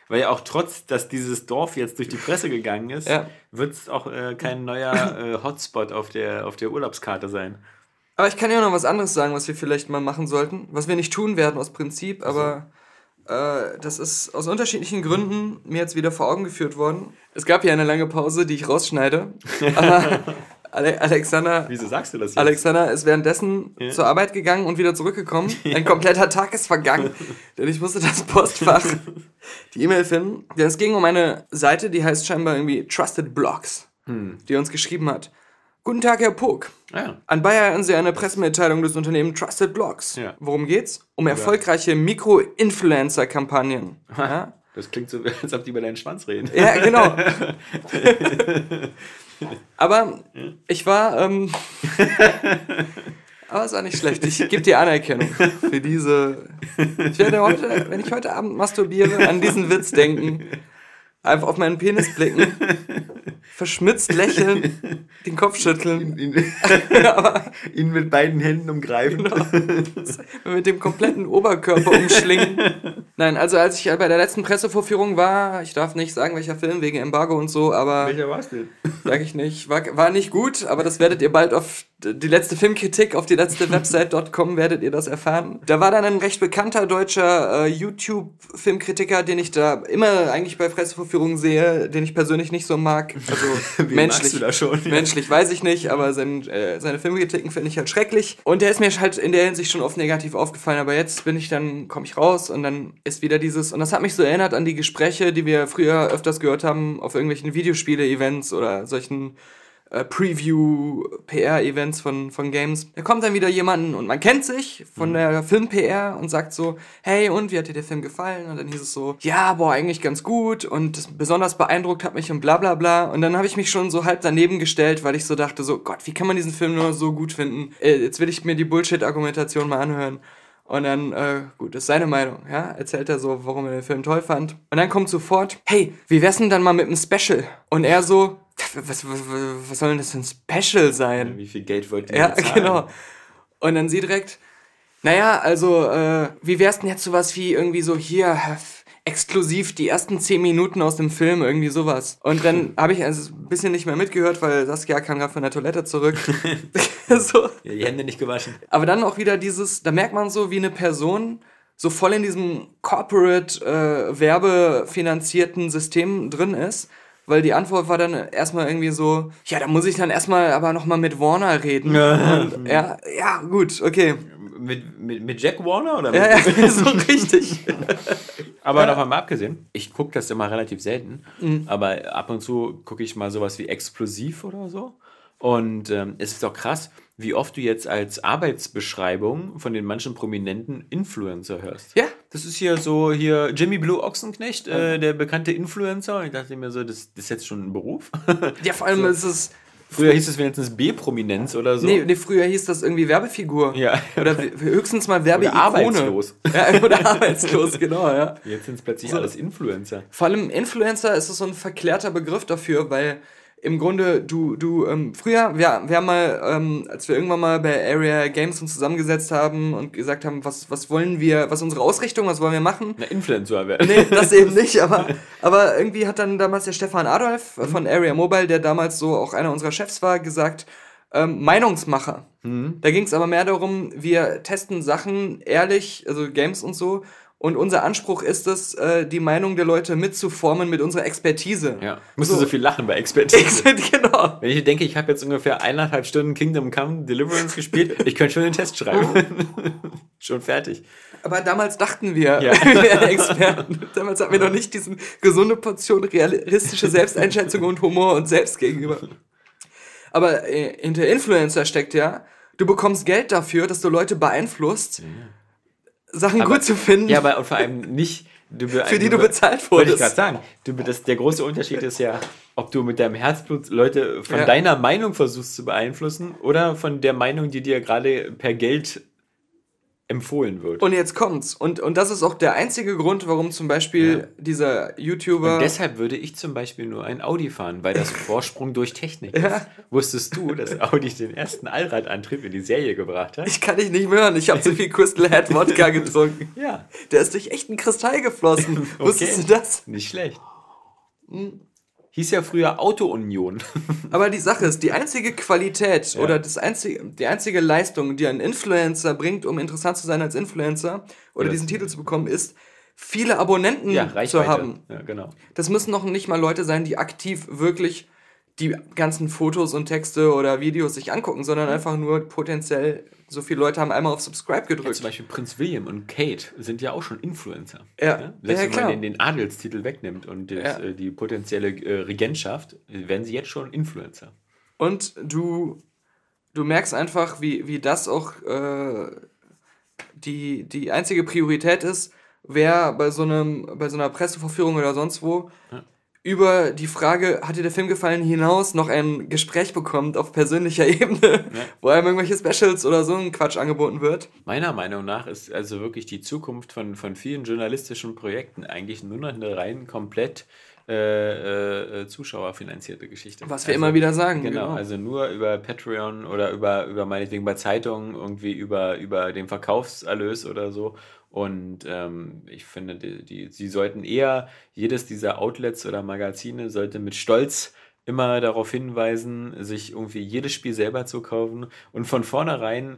Weil ja auch trotz, dass dieses Dorf jetzt durch die Presse gegangen ist, Ja. wird es auch äh, kein neuer äh, Hotspot auf der, auf der Urlaubskarte sein. Aber ich kann ja noch was anderes sagen, was wir vielleicht mal machen sollten. Was wir nicht tun werden aus Prinzip, aber äh, das ist aus unterschiedlichen Gründen mir jetzt wieder vor Augen geführt worden. Es gab ja eine lange Pause, die ich rausschneide. Aber Ale Alexander, Wieso sagst du das jetzt? Alexander ist währenddessen Ja. zur Arbeit gegangen und wieder zurückgekommen. Ein kompletter Tag ist vergangen, denn ich musste das Postfach, die E-Mail finden. Denn es ging um eine Seite, die heißt scheinbar irgendwie Trusted Blogs, die uns geschrieben hat. Guten Tag, Herr Pog. Ah, ja. An Bayer haben Sie eine Pressemitteilung des Unternehmens Trusted Blogs. Ja. Worum geht's? Um erfolgreiche Mikro-Influencer-Kampagnen. Ja? Das klingt so, als ob die über deinen Schwanz reden. ja, genau. Aber ich war. Ähm, aber es war nicht schlecht. Ich gebe dir Anerkennung für diese. Ich werde heute, wenn ich heute Abend masturbiere, an diesen Witz denken. Einfach auf meinen Penis blicken. Verschmitzt lächeln, den Kopf schütteln. Ihn, ihn mit beiden Händen umgreifen. mit dem kompletten Oberkörper umschlingen. Nein, also als ich bei der letzten Pressevorführung war, ich darf nicht sagen, welcher Film wegen Embargo und so, aber Welcher war's denn? sag ich nicht, war, war nicht gut, aber das werdet ihr bald auf die letzte Filmkritik auf die letzte Website.com werdet ihr das erfahren. Da war dann ein recht bekannter deutscher äh, YouTube-Filmkritiker, den ich da immer eigentlich bei Pressevorführungen sehe, den ich persönlich nicht so mag. Also Menschlich. magst du da schon? Menschlich weiß ich nicht, aber sein, äh, seine Filmkritiken finde ich halt schrecklich. Und der ist mir halt in der Hinsicht schon oft negativ aufgefallen. Aber jetzt bin ich dann, komme ich raus und dann ist wieder dieses. Und das hat mich so erinnert an die Gespräche, die wir früher öfters gehört haben auf irgendwelchen Videospiele-Events oder solchen äh, Preview-PR-Events von, von Games. Da kommt dann wieder jemand und man kennt sich von der Film-PR und sagt so, hey, und wie hat dir der Film gefallen? Und dann hieß es so, ja, boah, eigentlich ganz gut und besonders beeindruckt hat mich und bla bla bla. Und dann habe ich mich schon so halb daneben gestellt, weil ich so dachte, so, Gott, wie kann man diesen Film nur so gut finden? Äh, jetzt will ich mir die Bullshit-Argumentation mal anhören. Und dann, äh, gut, das ist seine Meinung, ja, erzählt er so, warum er den Film toll fand. Und dann kommt sofort, hey, wie wär's denn dann mal mit einem Special? Und er so, was, was, was soll denn das für ein Special sein? Wie viel Geld wollt ihr Ja, bezahlen? genau. Und dann sie direkt, naja, also, äh, wie wär's denn jetzt sowas wie irgendwie so hier, exklusiv die ersten zehn Minuten aus dem Film, irgendwie sowas. Und dann habe ich also ein bisschen nicht mehr mitgehört, weil Saskia kam gerade von der Toilette zurück. so. Ja, die Hände nicht gewaschen. Aber dann auch wieder dieses, da merkt man so, wie eine Person so voll in diesem corporate, äh, werbefinanzierten System drin ist, weil die Antwort war dann erstmal irgendwie so, ja, da muss ich dann erstmal aber nochmal mit Warner reden. Und, ja, ja, gut, okay. Mit, mit, mit Jack Warner oder Ja, mit, ja, so richtig. Aber davon mal abgesehen, ich gucke das immer relativ selten, Mhm. aber ab und zu gucke ich mal sowas wie Explosiv oder so. Und ähm, es ist auch krass, wie oft du jetzt als Arbeitsbeschreibung von den manchen prominenten Influencer hörst. Ja. Das ist hier so, hier Jimmy Blue Ochsenknecht, äh, der bekannte Influencer. Und ich dachte mir so, das, das ist jetzt schon ein Beruf. Ja, vor allem ist es, Früher hieß es wenigstens B-Prominenz oder so. nee, nee, früher hieß das irgendwie Werbefigur. Ja. Oder höchstens mal Oder Werbeikone. arbeitslos. Ja, oder arbeitslos, genau, ja. Jetzt sind es plötzlich alles Influencer. Vor allem Influencer ist es so ein verklärter Begriff dafür, weil im Grunde du, du, ähm, früher, wir, wir haben mal, ähm, als wir irgendwann mal bei Area Games uns zusammengesetzt haben und gesagt haben, was, was wollen wir, was unsere Ausrichtung, was wollen wir machen? Na, Influencer werden. Nee, das eben nicht, aber, aber irgendwie hat dann damals der Stefan Adolf von Area Mobile, der damals so auch einer unserer Chefs war, gesagt, ähm, Meinungsmacher. Da ging es aber mehr darum, wir testen Sachen ehrlich, also Games und so. Und unser Anspruch ist es, äh, die Meinung der Leute mitzuformen mit unserer Expertise. Ja. Musst du So. so viel lachen bei Expertise. genau. Wenn ich denke, ich habe jetzt ungefähr eineinhalb Stunden Kingdom Come Deliverance gespielt, ich könnte schon den Test schreiben. schon fertig. Aber damals dachten wir, Ja. wir wären Experten. Damals hatten wir noch nicht diese gesunde Portion realistische Selbsteinschätzung und Humor und Selbst gegenüber. Aber äh, hinter Influencer steckt ja, du bekommst Geld dafür, dass du Leute beeinflusst, Sachen Aber- gut zu finden, Ja, aber und vor allem nicht. Du für die du bezahlt Wollte ich wurdest. gerade sagen. Du, das, der große Unterschied ist ja, ob du mit deinem Herzblut Leute von Ja. deiner Meinung versuchst zu beeinflussen oder von der Meinung, die dir gerade per Geld empfohlen wird. Und jetzt kommt's. Und, und das ist auch der einzige Grund, warum zum Beispiel dieser YouTuber. Und deshalb würde ich zum Beispiel nur ein Audi fahren, weil das Vorsprung durch Technik Ja. ist. Wusstest du, dass Audi den ersten Allradantrieb in die Serie gebracht hat? ich kann dich nicht mehr hören. Ich habe zu viel Crystal Head Wodka getrunken. Ja, Der ist durch echten Kristall geflossen. Wusstest du das? nicht schlecht. Hieß ja früher Auto-Union. Aber die Sache ist, die einzige Qualität Ja. oder das einzige, die einzige Leistung, die ein Influencer bringt, um interessant zu sein als Influencer oder Ja. diesen Titel zu bekommen, ist, viele Abonnenten ja, zu haben. Ja, genau. Das müssen noch nicht mal Leute sein, die aktiv wirklich die ganzen Fotos und Texte oder Videos sich angucken, sondern einfach nur potenziell so viele Leute haben einmal auf Subscribe Ja, gedrückt. zum Beispiel Prinz William und Kate sind ja auch schon Influencer. Ja. Selbst Ja, wenn man den, den Adelstitel wegnimmt und das, Ja. äh, die potenzielle äh, Regentschaft, werden sie jetzt schon Influencer. Und du, du merkst einfach, wie, wie das auch äh, die, die einzige Priorität ist, wer bei so, einem, bei so einer Pressevorführung oder sonst wo über die Frage, hat dir der Film gefallen, hinaus noch ein Gespräch bekommt auf persönlicher Ebene, wo einem irgendwelche Specials oder so ein Quatsch angeboten wird. Meiner Meinung nach ist also wirklich die Zukunft von, von vielen journalistischen Projekten eigentlich nur noch eine rein komplett äh, äh, zuschauerfinanzierte Geschichte. Was wir also, immer wieder sagen. Genau, also nur über Patreon oder über, über meinetwegen bei Zeitungen, irgendwie über, über den Verkaufserlös oder so. Und ähm, ich finde, die, die, sie sollten eher, jedes dieser Outlets oder Magazine sollte mit Stolz immer darauf hinweisen, sich irgendwie jedes Spiel selber zu kaufen und von vornherein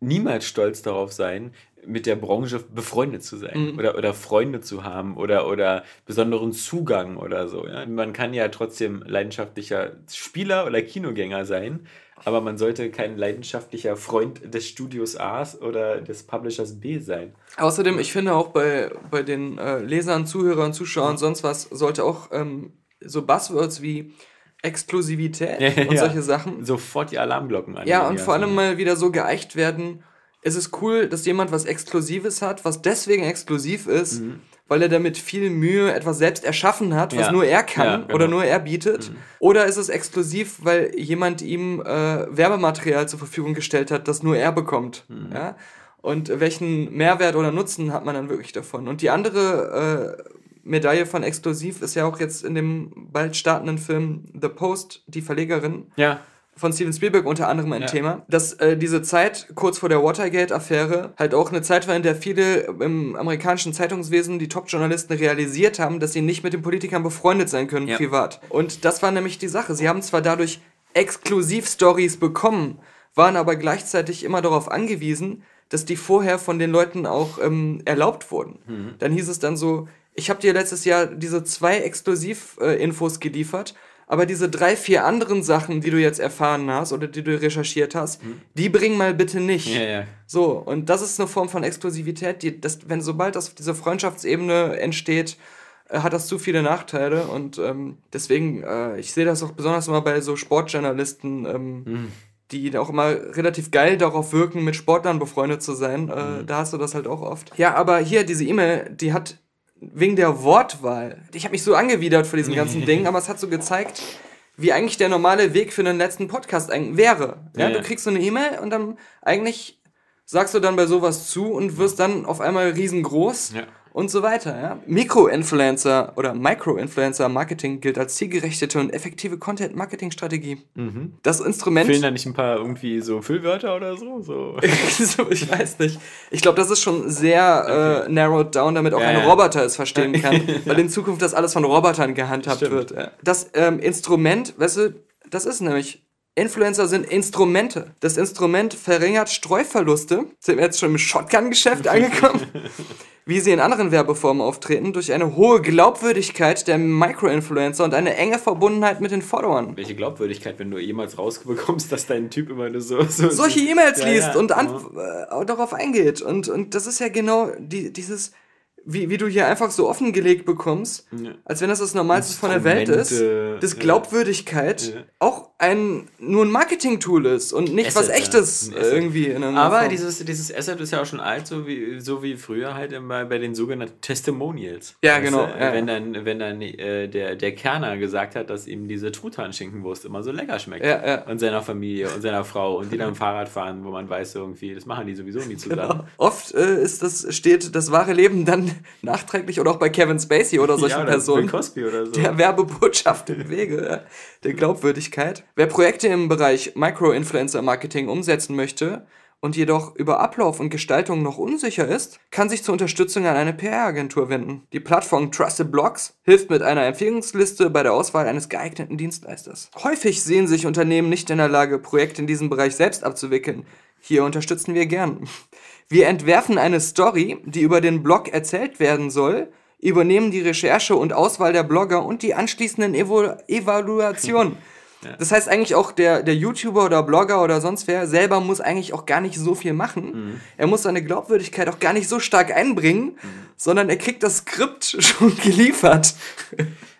niemals stolz darauf sein, mit der Branche befreundet zu sein Mhm. oder, oder Freunde zu haben oder, oder besonderen Zugang oder so. Ja? Man kann ja trotzdem leidenschaftlicher Spieler oder Kinogänger sein, aber man sollte kein leidenschaftlicher Freund des Studios A oder des Publishers B sein. Außerdem, ich finde auch bei, bei den äh, Lesern, Zuhörern, Zuschauern, sonst was, sollte auch ähm, so Buzzwords wie Exklusivität und Ja. solche Sachen. Sofort die Alarmglocken an. Ja, und vor allem mal wieder so geeicht werden. Es ist cool, dass jemand was Exklusives hat, was deswegen exklusiv ist, weil er damit viel Mühe etwas selbst erschaffen hat, was Ja. nur er kann Ja, genau. oder nur er bietet. Oder ist es exklusiv, weil jemand ihm äh, Werbematerial zur Verfügung gestellt hat, das nur er bekommt. Ja? Und welchen Mehrwert oder Nutzen hat man dann wirklich davon? Und die andere äh, Medaille von exklusiv ist ja auch jetzt in dem bald startenden Film The Post, die Verlegerin Ja, von Steven Spielberg unter anderem ein Ja. Thema, dass äh, diese Zeit kurz vor der Watergate-Affäre halt auch eine Zeit war, in der viele im amerikanischen Zeitungswesen, die Top-Journalisten, realisiert haben, dass sie nicht mit den Politikern befreundet sein können, Ja. privat. Und das war nämlich die Sache. Sie haben zwar dadurch Exklusiv-Stories bekommen, waren aber gleichzeitig immer darauf angewiesen, dass die vorher von den Leuten auch ähm, erlaubt wurden. Dann hieß es dann so, ich habe dir letztes Jahr diese zwei Exklusiv-Infos geliefert, aber diese drei, vier anderen Sachen, die du jetzt erfahren hast oder die du recherchiert hast, die bring mal bitte nicht. Ja, ja. So, und das ist eine Form von Exklusivität, die, das, wenn sobald das diese Freundschaftsebene entsteht, äh, hat das zu viele Nachteile und ähm, deswegen, äh, ich sehe das auch besonders immer bei so Sportjournalisten, ähm, die auch immer relativ geil darauf wirken, mit Sportlern befreundet zu sein. Äh, Da hast du das halt auch oft. Ja, aber hier, diese E-Mail, die hat wegen der Wortwahl, ich habe mich so angewidert vor diesem ganzen Ding, aber es hat so gezeigt, wie eigentlich der normale Weg für einen letzten Podcast eigentlich wäre. Ja, Ja, du kriegst so eine E-Mail und dann eigentlich sagst du dann bei sowas zu und wirst dann auf einmal riesengroß Ja. Und so weiter. Ja? Mikroinfluencer oder Micro-Influencer-Marketing gilt als zielgerechtete und effektive Content-Marketing-Strategie. Das Instrument. Fehlen da nicht ein paar irgendwie so Füllwörter oder so? so? ich weiß nicht. Ich glaube, das ist schon sehr äh, narrowed down, damit auch Ja, ein ja. Roboter es verstehen kann, weil in Zukunft das alles von Robotern gehandhabt Stimmt. wird. ja. Das ähm, Instrument, weißt du, das ist nämlich. Influencer sind Instrumente. Das Instrument verringert Streuverluste. Sind wir jetzt schon im Shotgun-Geschäft angekommen? Wie sie in anderen Werbeformen auftreten, durch eine hohe Glaubwürdigkeit der Micro-Influencer und eine enge Verbundenheit mit den Followern. Welche Glaubwürdigkeit, wenn du jemals rausbekommst, dass dein Typ immer nur so. so solche E-Mails Ja, liest ja. und an, äh, darauf eingeht. Und, und das ist ja genau die, dieses, wie, wie du hier einfach so offengelegt bekommst, Ja. als wenn das das Normalste von der Welt ist, dass ja. Glaubwürdigkeit Ja. auch ein nur ein Marketing-Tool ist und nicht was Asset, ja. echtes Asset. irgendwie Aber Form. dieses, dieses Asset ist ja auch schon alt, so wie, so wie früher halt immer bei den sogenannten Testimonials. Ja, Weißt genau, ja. Wenn dann, wenn dann äh, der, der Kerner gesagt hat, dass ihm diese Truthahn-Schinkenwurst immer so lecker schmeckt. Ja, ja. Und seiner Familie und seiner Frau und die dann Fahrrad fahren, wo man weiß, irgendwie, das machen die sowieso nie zusammen. Oft äh, ist das, steht das wahre Leben dann nachträglich oder auch bei Kevin Spacey oder solchen Ja, oder Personen. Bill Cosby oder so. der Werbebotschaft im Wege ja, der Glaubwürdigkeit. Wer Projekte im Bereich Micro-Influencer-Marketing umsetzen möchte und jedoch über Ablauf und Gestaltung noch unsicher ist, kann sich zur Unterstützung an eine PR-Agentur wenden. Die Plattform Trusted Blogs hilft mit einer Empfehlungsliste bei der Auswahl eines geeigneten Dienstleisters. Häufig sehen sich Unternehmen nicht in der Lage, Projekte in diesem Bereich selbst abzuwickeln. Hier unterstützen wir gern. Wir entwerfen eine Story, die über den Blog erzählt werden soll, übernehmen die Recherche und Auswahl der Blogger und die anschließenden Evo Evaluationen. Das heißt eigentlich auch, der, der YouTuber oder Blogger oder sonst wer selber muss eigentlich auch gar nicht so viel machen. Er muss seine Glaubwürdigkeit auch gar nicht so stark einbringen, sondern er kriegt das Skript schon geliefert.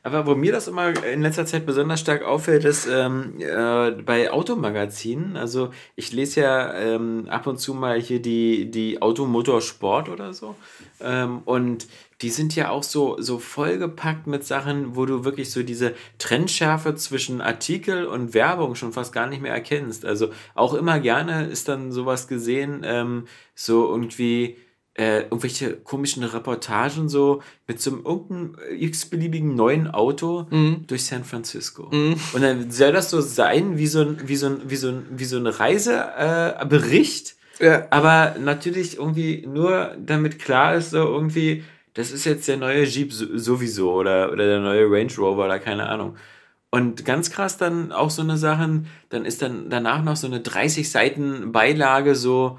Aber wo mir das immer in letzter Zeit besonders stark auffällt, ist ähm, äh, bei Automagazinen. Also ich lese ja ähm, ab und zu mal hier die, die Automotorsport oder so. Ähm, und die sind ja auch so, so vollgepackt mit Sachen, wo du wirklich so diese Trennschärfe zwischen Artikel und Werbung schon fast gar nicht mehr erkennst. Also auch immer gerne ist dann sowas gesehen, ähm, so irgendwie äh, irgendwelche komischen Reportagen so mit so einem irgendeinem x-beliebigen neuen Auto durch San Francisco. Und dann soll das so sein wie so ein, wie so ein, wie so ein, wie so ein Reisebericht. Äh, Ja. aber natürlich irgendwie nur damit klar ist, so irgendwie, das ist jetzt der neue Jeep so- sowieso oder, oder der neue Range Rover oder keine Ahnung. Und ganz krass dann auch so eine Sachen, dann ist dann danach noch so eine 30 Seiten Beilage so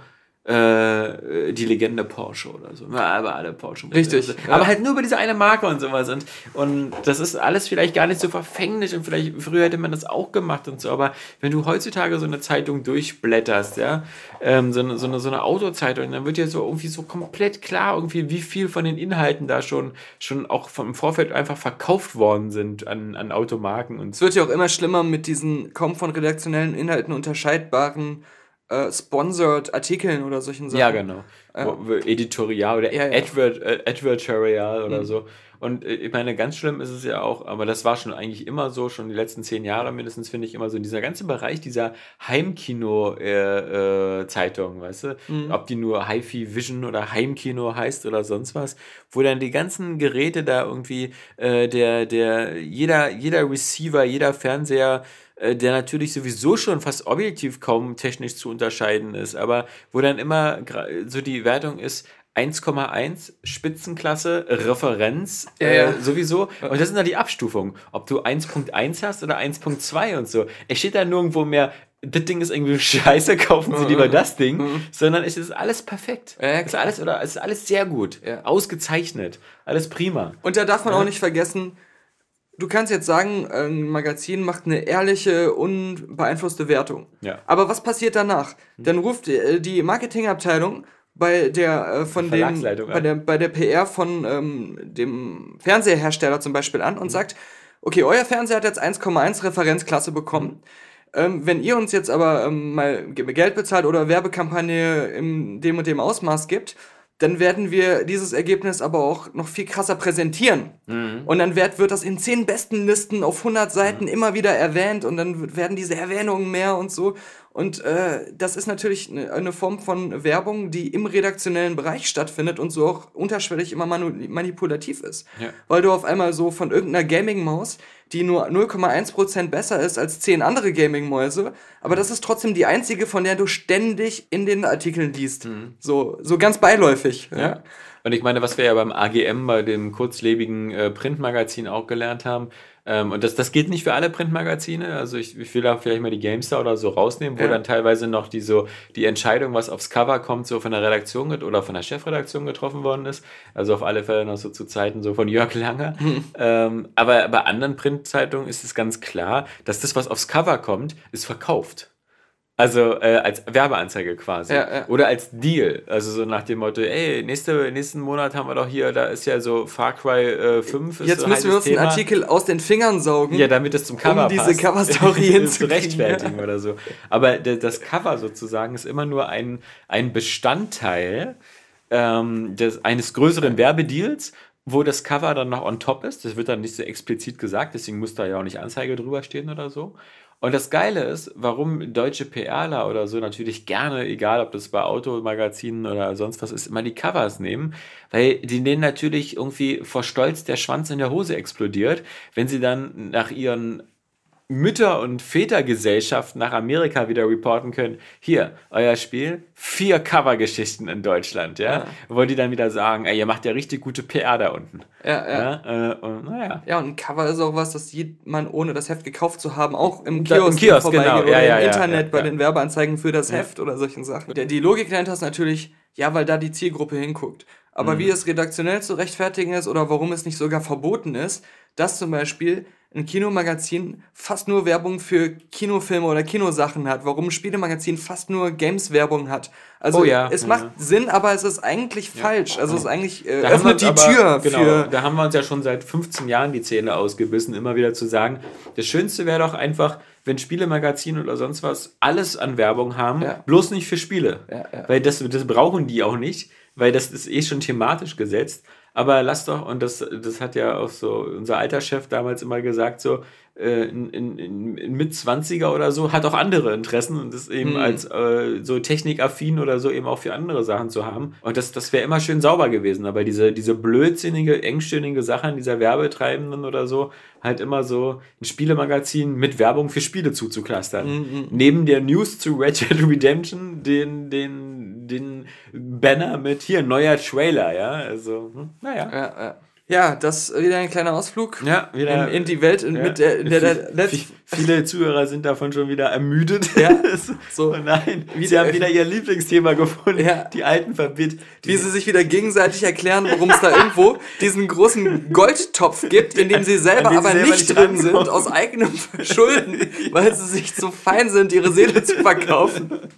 äh, die Legende Porsche oder so. Ja, aber alle Porsche. Richtig, Also, ja. Aber halt nur über diese eine Marke und sowas. Und, und das ist alles vielleicht gar nicht so verfänglich und vielleicht früher hätte man das auch gemacht und so. Aber wenn du heutzutage so eine Zeitung durchblätterst, ja, ähm, so, eine, so, eine, so eine Autozeitung, dann wird dir so irgendwie so komplett klar, irgendwie, wie viel von den Inhalten da schon, schon auch vom Vorfeld einfach verkauft worden sind an, an Automarken und Es wird ja auch immer schlimmer mit diesen kaum von redaktionellen Inhalten unterscheidbaren äh, sponsored Artikeln oder solchen Sachen. Ja, genau. Wo Editorial oder Ja, ja. Advert, äh, Advertorial oder Mhm. so. Und äh, ich meine, ganz schlimm ist es ja auch, aber das war schon eigentlich immer so, schon die letzten zehn Jahre mindestens, finde ich immer so, dieser ganze Bereich dieser Heimkino-Zeitung, äh, Zeitung, weißt du? Mhm. Ob die nur HiFi Vision oder Heimkino heißt oder sonst was, wo dann die ganzen Geräte da irgendwie, äh, der, der, jeder, jeder Receiver, jeder Fernseher, äh, der natürlich sowieso schon fast objektiv kaum technisch zu unterscheiden ist, aber wo dann immer so die Wertung ist, 1,1 Spitzenklasse, Referenz, Ja, äh, ja. sowieso. Und das sind dann die Abstufungen. Ob du 1.1 hast oder 1.2 und so. Es steht da nirgendwo mehr das Ding ist irgendwie scheiße, kaufen Sie lieber das Ding, sondern es ist alles perfekt. Ja, es ist alles, oder, es ist alles sehr gut, ausgezeichnet, alles prima. Und da darf man auch nicht vergessen, du kannst jetzt sagen, ein Magazin macht eine ehrliche, unbeeinflusste Wertung. Ja. Aber was passiert danach? Dann ruft äh, die Marketingabteilung bei der äh, von dem bei der, bei der PR von ähm, dem Fernseherhersteller zum Beispiel an und sagt, okay, euer Fernseher hat jetzt 1,1 Referenzklasse bekommen. Ähm, wenn ihr uns jetzt aber ähm, mal Ge- Geld bezahlt oder Werbekampagne in dem und dem Ausmaß gibt, dann werden wir dieses Ergebnis aber auch noch viel krasser präsentieren. Und dann wird, wird das in 10 besten Listen auf 100 Seiten immer wieder erwähnt und dann werden diese Erwähnungen mehr und so. Und äh, das ist natürlich eine, eine Form von Werbung, die im redaktionellen Bereich stattfindet und so auch unterschwellig immer manipulativ ist. Ja. Weil du auf einmal so von irgendeiner Gaming-Maus, die nur 0,1% besser ist als 10 andere Gaming-Mäuse, aber das ist trotzdem die einzige, von der du ständig in den Artikeln liest. So, so ganz beiläufig. Ja. Und ich meine, was wir ja beim AGM, bei dem kurzlebigen äh, Printmagazin auch gelernt haben, ähm, und das, das gilt nicht für alle Printmagazine, also ich, ich will da vielleicht mal die GameStar oder so rausnehmen, wo Ja. dann teilweise noch die, so, die Entscheidung, was aufs Cover kommt, so von der Redaktion oder von der Chefredaktion getroffen worden ist. Also auf alle Fälle noch so zu Zeiten so von Jörg Langer. Ähm, aber bei anderen Printzeitungen ist es ganz klar, dass das, was aufs Cover kommt, ist verkauft. Also äh, als Werbeanzeige quasi. Ja, ja. Oder als Deal. Also so nach dem Motto, ey, nächste, nächsten Monat haben wir doch hier, da ist ja so Far Cry äh, 5. Ist Jetzt müssen wir uns einen Thema. Artikel aus den Fingern saugen. Ja, damit es zum Cover diese passt. Coverstory zu hinzukriegen, rechtfertigen oder so. Aber das Cover sozusagen ist immer nur ein, ein Bestandteil ähm, des, eines größeren Werbedeals, wo das Cover dann noch on top ist. Das wird dann nicht so explizit gesagt, deswegen muss da ja auch nicht Anzeige drüber stehen oder so. Und das Geile ist, warum deutsche PRler oder so natürlich gerne, egal ob das bei Automagazinen oder sonst was ist, immer die Covers nehmen, weil die denen natürlich irgendwie vor Stolz der Schwanz in der Hose explodiert, wenn sie dann nach ihren Mütter- und Vätergesellschaften nach Amerika wieder reporten können. Hier, euer Spiel, vier Covergeschichten in Deutschland, ja? Wo die dann wieder sagen, ey, ihr macht ja richtig gute PR da unten. Ja, ja. Ja, äh, und naja. Ja, und ein Cover ist auch was, das sieht man, ohne das Heft gekauft zu haben, auch im Da- im Kiosk, Kiosk, vorbeigeht genau. oder Ja, ja, im ja, Internet ja, bei ja. den Werbeanzeigen für das Heft oder solchen Sachen. Der, die Logik dahinter ist natürlich, ja, weil da die Zielgruppe hinguckt. Aber Mhm. wie es redaktionell zu rechtfertigen ist oder warum es nicht sogar verboten ist, dass zum Beispiel ein Kinomagazin fast nur Werbung für Kinofilme oder Kinosachen hat, warum ein Spielemagazin fast nur Games-Werbung hat. Also Oh ja, es ja, macht ja. Sinn, aber es ist eigentlich falsch. Also es ist eigentlich äh, Da öffnet die aber- Tür genau, für Da haben wir uns ja schon seit 15 Jahren die Zähne ausgebissen, immer wieder zu sagen, das Schönste wäre doch einfach, wenn Spielemagazine oder sonst was alles an Werbung haben, Ja. bloß nicht für Spiele. Ja, ja. Weil das, das brauchen die auch nicht, weil das ist eh schon thematisch gesetzt. Aber lass doch, und das, das hat ja auch so unser alter Chef damals immer gesagt, so äh, in, in, in, Mit-20er oder so, hat auch andere Interessen und das eben Mhm. als äh, so technikaffin oder so eben auch für andere Sachen zu haben. Und das, das wäre immer schön sauber gewesen. Aber diese, diese blödsinnige, engstirnige Sache an dieser Werbetreibenden oder so, halt immer so ein Spielemagazin mit Werbung für Spiele zuzuklustern. Mhm. Neben der News zu Red Dead Redemption den, den, den Banner mit hier, neuer Trailer, ja. Also, hm, naja. Ja, ja. Ja, das ist wieder ein kleiner Ausflug Ja, wieder. in, in die Welt, in, ja. mit der, in der, der vi- Viele Zuhörer sind davon schon wieder ermüdet. Ja, so. Oh nein, sie Wieder- haben wieder ihr Lieblingsthema gefunden. Ja. Die alten Verbit. wie sie sich wieder gegenseitig erklären, warum es da irgendwo diesen großen Goldtopf gibt, in dem sie selber den sie aber selber nicht drin sind, aus eigenem Verschulden, weil sie sich zu fein sind, ihre Seele zu verkaufen.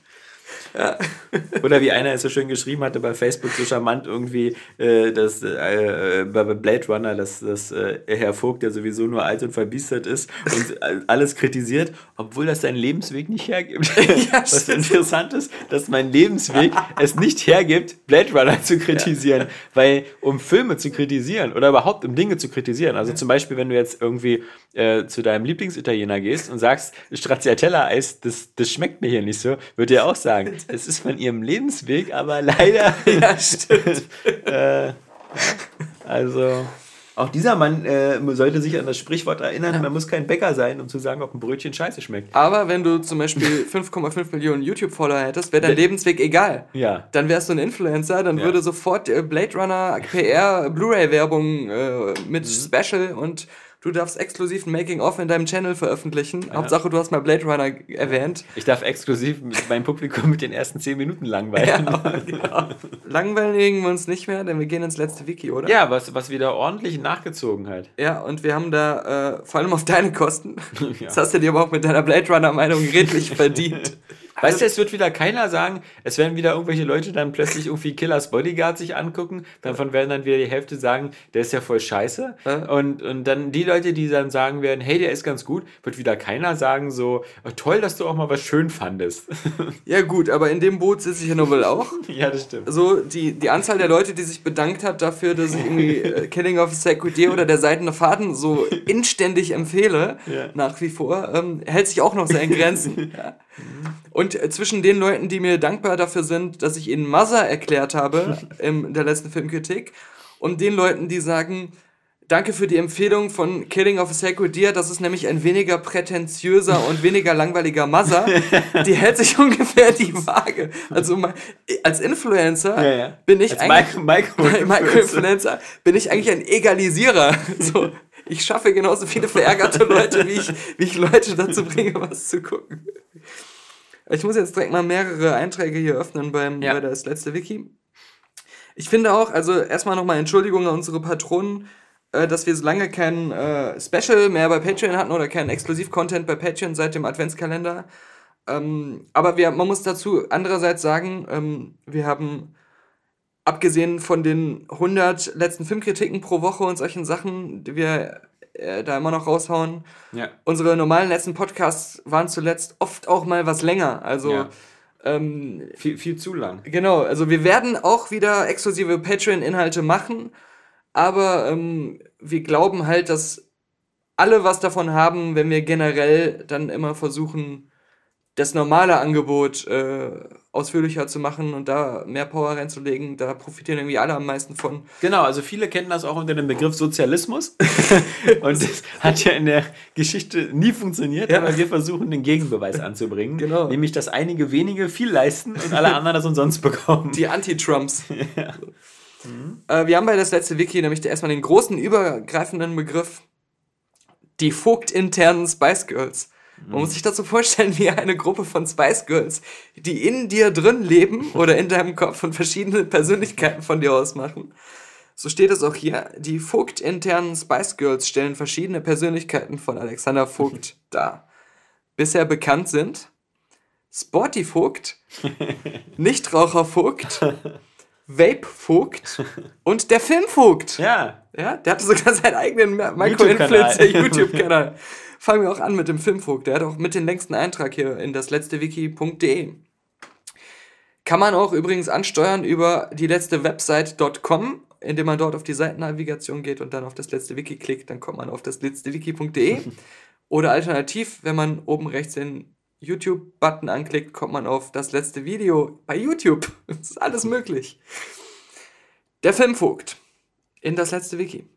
Oder wie einer es so schön geschrieben hatte bei Facebook, so charmant irgendwie, äh, dass äh, bei Blade Runner, dass, dass äh, Herr Vogt, der sowieso nur alt und verbiestert ist und alles kritisiert, obwohl das sein Lebensweg nicht hergibt. Ja, Was interessant ist, dass mein Lebensweg es nicht hergibt, Blade Runner zu kritisieren. Weil um Filme zu kritisieren oder überhaupt um Dinge zu kritisieren, also zum Beispiel, wenn du jetzt irgendwie äh, zu deinem Lieblingsitaliener gehst und sagst, Stracciatella-Eis, das, das schmeckt mir hier nicht so, würde er auch sagen, es ist von ihrem Lebensweg, aber leider. Ja, stimmt. äh, also. Auch dieser Mann äh, sollte sich an das Sprichwort erinnern, man muss kein Bäcker sein, um zu sagen, ob ein Brötchen scheiße schmeckt. Aber wenn du zum Beispiel 5,5 Millionen YouTube-Follower hättest, wäre dein Lebensweg egal. Ja. Dann wärst du ein Influencer, dann Ja. würde sofort äh, Blade Runner PR Blu-ray-Werbung äh, mit Special und Du darfst exklusiv ein Making-of in deinem Channel veröffentlichen. Ja. Hauptsache, du hast mal Blade Runner erwähnt. Ich darf exklusiv meinem Publikum mit den ersten 10 Minuten langweilen. Ja, genau. Langweilen wir uns nicht mehr, denn wir gehen ins letzte Wiki, oder? Ja, was, was wieder ordentlich nachgezogen hat. Ja, und wir haben da äh, vor allem auf deine Kosten. Ja. Das hast du dir aber auch mit deiner Blade Runner-Meinung redlich verdient. Weißt du, es wird wieder keiner sagen, es werden wieder irgendwelche Leute dann plötzlich irgendwie Killers Bodyguard sich angucken, davon werden dann wieder die Hälfte sagen, der ist ja voll scheiße. Und, und dann die Leute, die dann sagen werden, hey, der ist ganz gut, wird wieder keiner sagen so, oh, toll, dass du auch mal was schön fandest. Ja gut, aber in dem Boot sitze ich ja nun wohl auch. ja, das stimmt. So, die, die Anzahl der Leute, die sich bedankt hat dafür, dass ich irgendwie äh, Killing of Deer oder der Seidene Faden so inständig empfehle, ja. nach wie vor, ähm, hält sich auch noch sehr in Grenzen. ja. Und äh, zwischen den Leuten, die mir dankbar dafür sind, dass ich ihnen Mother erklärt habe in der letzten Filmkritik, und den Leuten, die sagen, danke für die Empfehlung von Killing of a Sacred Deer, das ist nämlich ein weniger prätentiöser und weniger langweiliger Mother, die hält sich ungefähr die Waage. Also als Influencer ja, ja. bin ich als eigentlich Micro-Influencer bin ich eigentlich ein Egalisierer. So, ich schaffe genauso viele verärgerte Leute, wie ich, wie ich Leute dazu bringe, was zu gucken. Ich muss jetzt direkt mal mehrere Einträge hier öffnen beim, ja. bei das letzte Wiki. Ich finde auch, also erstmal nochmal Entschuldigung an unsere Patronen, äh, dass wir so lange kein äh, Special mehr bei Patreon hatten oder keinen Exklusiv-Content bei Patreon seit dem Adventskalender. Ähm, aber wir, man muss dazu andererseits sagen, ähm, wir haben abgesehen von den 100 letzten Filmkritiken pro Woche und solchen Sachen, die wir äh, da immer noch raushauen. Ja. Unsere normalen letzten Podcasts waren zuletzt oft auch mal was länger. Also ja. ähm, viel, viel zu lang. Genau, also wir werden auch wieder exklusive Patreon-Inhalte machen, aber ähm, wir glauben halt, dass alle was davon haben, wenn wir generell dann immer versuchen, das normale Angebot äh, ausführlicher zu machen und da mehr Power reinzulegen, da profitieren irgendwie alle am meisten von. Genau, also viele kennen das auch unter dem Begriff Sozialismus und das hat ja in der Geschichte nie funktioniert, ja. aber wir versuchen den Gegenbeweis anzubringen, genau. nämlich dass einige wenige viel leisten und alle anderen das umsonst bekommen. Die Anti-Trumps. ja. mhm. äh, wir haben bei das letzte Wiki nämlich erstmal den großen übergreifenden Begriff die vogtinternen Spice Girls. Man muss sich dazu vorstellen, wie eine Gruppe von Spice Girls, die in dir drin leben oder in deinem Kopf und verschiedene Persönlichkeiten von dir ausmachen. So steht es auch hier. Die Vogt-internen Spice Girls stellen verschiedene Persönlichkeiten von Alexander Vogt dar. Bisher bekannt sind Sporty Vogt, Nichtraucher Vogt, Vape Vogt und der Film Vogt. Ja. Ja, der hatte sogar seinen eigenen Micro-Influencer YouTube-Kanal. fangen wir auch an mit dem Filmvogt. Der hat auch mit den längsten Eintrag hier in das letzte Wiki.de. Kann man auch übrigens ansteuern über die letzte Website.com, indem man dort auf die Seitennavigation geht und dann auf das letzte Wiki klickt, dann kommt man auf das letzte Wiki.de. Oder alternativ, wenn man oben rechts den YouTube-Button anklickt, kommt man auf das letzte Video bei YouTube. Das ist alles möglich. Der Filmvogt in das letzte Wiki.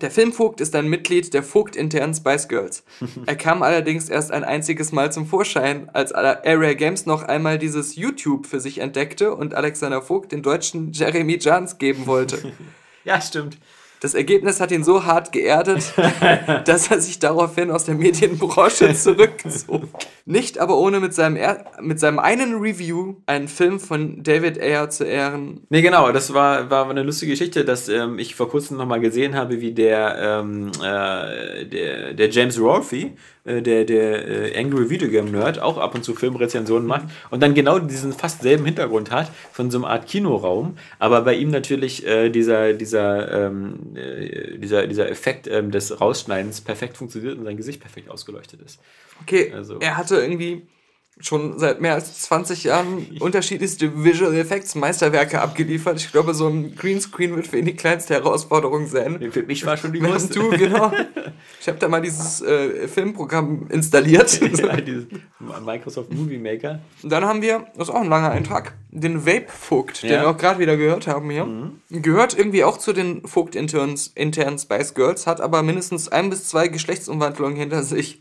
Der Filmvogt ist ein Mitglied der Vogt-internen Spice Girls. Er kam allerdings erst ein einziges Mal zum Vorschein, als Area Games noch einmal dieses YouTube für sich entdeckte und Alexander Vogt den deutschen Jeremy Jans geben wollte. ja, stimmt. Das Ergebnis hat ihn so hart geerdet, dass er sich daraufhin aus der Medienbranche zurückzog. Nicht aber ohne mit seinem, er mit seinem einen Review einen Film von David Ayer zu ehren. Nee, genau, das war, war eine lustige Geschichte, dass ähm, ich vor kurzem nochmal gesehen habe, wie der, ähm, äh, der, der James Rolfe der, der äh, Angry Video Game Nerd auch ab und zu Filmrezensionen macht und dann genau diesen fast selben Hintergrund hat von so einer Art Kinoraum, aber bei ihm natürlich äh, dieser, dieser, ähm, äh, dieser, dieser Effekt ähm, des Rausschneidens perfekt funktioniert und sein Gesicht perfekt ausgeleuchtet ist. Okay, also. er hatte irgendwie schon seit mehr als 20 Jahren unterschiedlichste Visual Effects Meisterwerke abgeliefert. Ich glaube, so ein Greenscreen wird für ihn die kleinste Herausforderung sein. Für mich war schon die größte. Du, genau. Ich habe da mal dieses äh, Filmprogramm installiert. ja, dieses Microsoft Movie Maker. Und dann haben wir, das ist auch ein langer Eintrag, den Vape-Vogt, ja. den wir auch gerade wieder gehört haben hier. Mhm. Gehört irgendwie auch zu den Vogt-internen Spice Girls, hat aber mindestens ein bis zwei Geschlechtsumwandlungen hinter sich.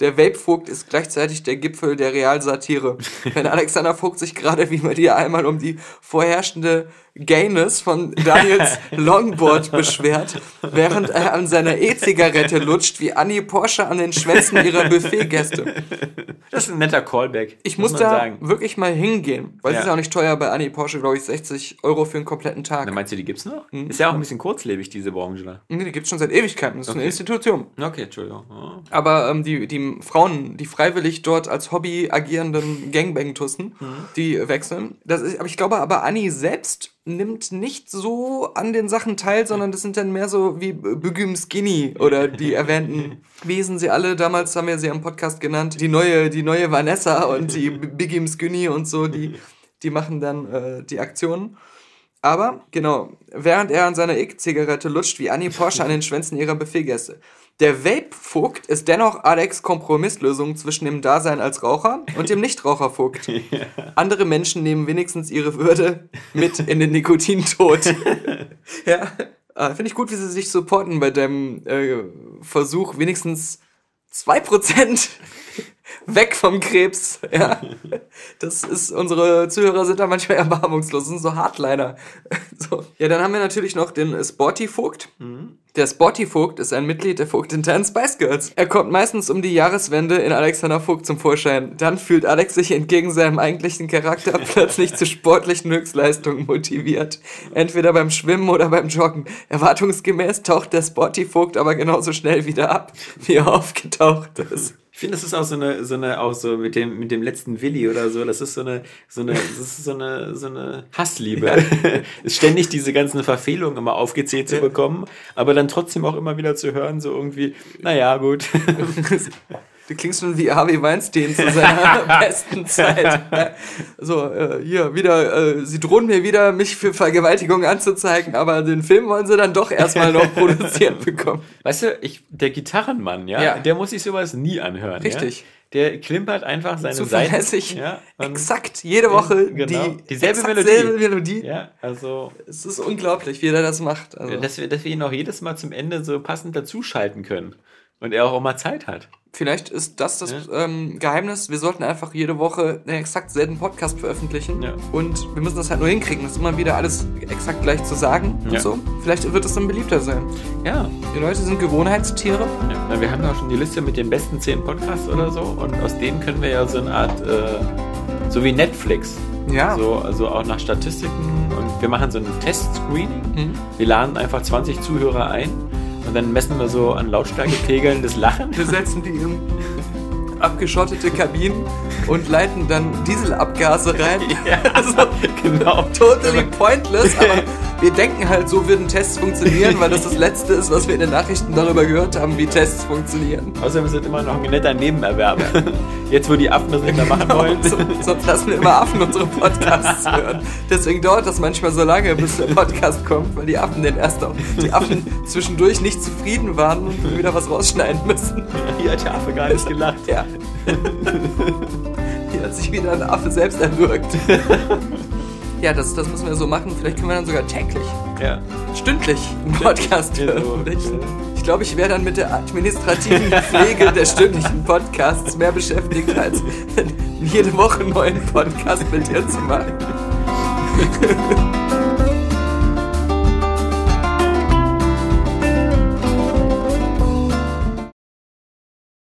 Der Vape-Vogt ist gleichzeitig der Gipfel der Realsatire. Wenn Alexander Vogt sich gerade wie bei dir einmal um die vorherrschende Gayness von Daniels Longboard beschwert, während er an seiner E-Zigarette lutscht, wie Annie Porsche an den Schwänzen ihrer Buffetgäste. Das ist ein netter Callback. Ich muss man da sagen. wirklich mal hingehen, weil es Ja. ist ja auch nicht teuer bei Annie Porsche, glaube ich, 60 Euro für einen kompletten Tag. Na, meinst du, die gibt's noch? Mhm. Ist ja auch ein bisschen kurzlebig, diese Branche da. Nee, die gibt es schon seit Ewigkeiten, das ist eine Okay. Institution. Okay, Entschuldigung. Oh. Aber ähm, die, die Frauen, die freiwillig dort als Hobby agierenden Gangbang-Tussen, die wechseln. Das ist, aber ich glaube, aber Annie selbst nimmt nicht so an den Sachen teil, sondern das sind dann mehr so wie Bügüm Skinny oder die erwähnten Wesen sie alle. Damals haben wir sie am Podcast genannt. Die neue, die neue Vanessa und die Bigim Skinny und so, die, die machen dann äh, die Aktionen. Aber, genau, während er an seiner E-Zigarette lutscht, wie Annie Porsche an den Schwänzen ihrer Buffetgäste. Der Vape-Vogt ist dennoch Alex Kompromisslösung zwischen dem Dasein als Raucher und dem Nichtraucher-Vogt. Andere Menschen nehmen wenigstens ihre Würde mit in den Nikotintod. ja, äh, finde ich gut, wie sie sich supporten bei dem äh, Versuch, wenigstens 2% weg vom Krebs. Ja. Das ist, unsere Zuhörer sind da manchmal erbarmungslos, sind so Hardliner. So. Ja, dann haben wir natürlich noch den Sporty Vogt. Der Sporty Vogt ist ein Mitglied der Vogt-internen Spice Girls. Er kommt meistens um die Jahreswende in Alexander Vogt zum Vorschein. Dann fühlt Alex sich entgegen seinem eigentlichen Charakter plötzlich zu sportlichen Höchstleistungen motiviert. Entweder beim Schwimmen oder beim Joggen. Erwartungsgemäß taucht der Sporty Vogt aber genauso schnell wieder ab, wie er aufgetaucht ist. Ich finde, das ist auch so eine, so eine, auch so mit dem, mit dem letzten Willi oder so, das ist so eine, so eine, das ist so eine, so eine Hassliebe. Ist ständig diese ganzen Verfehlungen immer aufgezählt zu bekommen, aber dann trotzdem auch immer wieder zu hören, so irgendwie, naja, gut. Du klingst schon wie Harvey Weinstein zu seiner besten Zeit. So, äh, hier, wieder, äh, sie drohen mir wieder, mich für Vergewaltigung anzuzeigen, aber den Film wollen sie dann doch erstmal noch produziert bekommen. Weißt du, ich, der Gitarrenmann, ja, Ja. der muss sich sowas nie anhören. Richtig. Ja? Der klimpert einfach seine Seiten. Zuverlässig, Ja, und- exakt, jede Woche Genau. die Dieselbe Melodie. selbe Melodie. Ja, also, Es ist unglaublich, wie er das macht. Also, dass wir, dass wir ihn auch jedes Mal zum Ende so passend dazuschalten können. Und er auch, auch mal Zeit hat. Vielleicht ist das das ähm, Geheimnis. Wir sollten einfach jede Woche einen exakt selben Podcast veröffentlichen. Ja. Und wir müssen das halt nur hinkriegen, das immer wieder alles exakt gleich zu sagen und Ja. so. Vielleicht wird es dann beliebter sein. Ja, Die Leute sind Gewohnheitstiere. Ja, na, wir haben ja auch schon die Liste mit den besten 10 Podcasts oder so und aus denen können wir ja so eine Art, äh, so wie Netflix, Ja. so, also auch nach Statistiken und wir machen so ein Test-Screening. Mhm. Wir laden einfach 20 Zuhörer ein und dann messen wir so an Lautstärkepegeln das Lachen. Wir setzen die in abgeschottete Kabinen und leiten dann Dieselabgase rein. Ja, Also, genau. totally pointless, aber wir denken halt, so würden Tests funktionieren, weil das das Letzte ist, was wir in den Nachrichten darüber gehört haben, wie Tests funktionieren. Außerdem ist es immer noch ein netter Nebenerwerb. Jetzt, wo die Affen das nicht mehr machen wollen. So, sonst lassen wir immer Affen unsere Podcasts hören. Deswegen dauert das manchmal so lange, bis der Podcast kommt, weil die Affen den erst auch, die Affen zwischendurch nicht zufrieden waren und wieder was rausschneiden müssen. Hier hat der Affe gar nicht gelacht. Ja. Hier hat sich wieder ein Affe selbst erwürgt. Ja, das, das müssen wir so machen. Vielleicht können wir dann sogar täglich, Ja. stündlich einen Podcast Ja, so. Ich glaube, ich wäre dann mit der administrativen Pflege der stündlichen Podcasts mehr beschäftigt, als jede Woche einen neuen Podcast mit dir zu machen.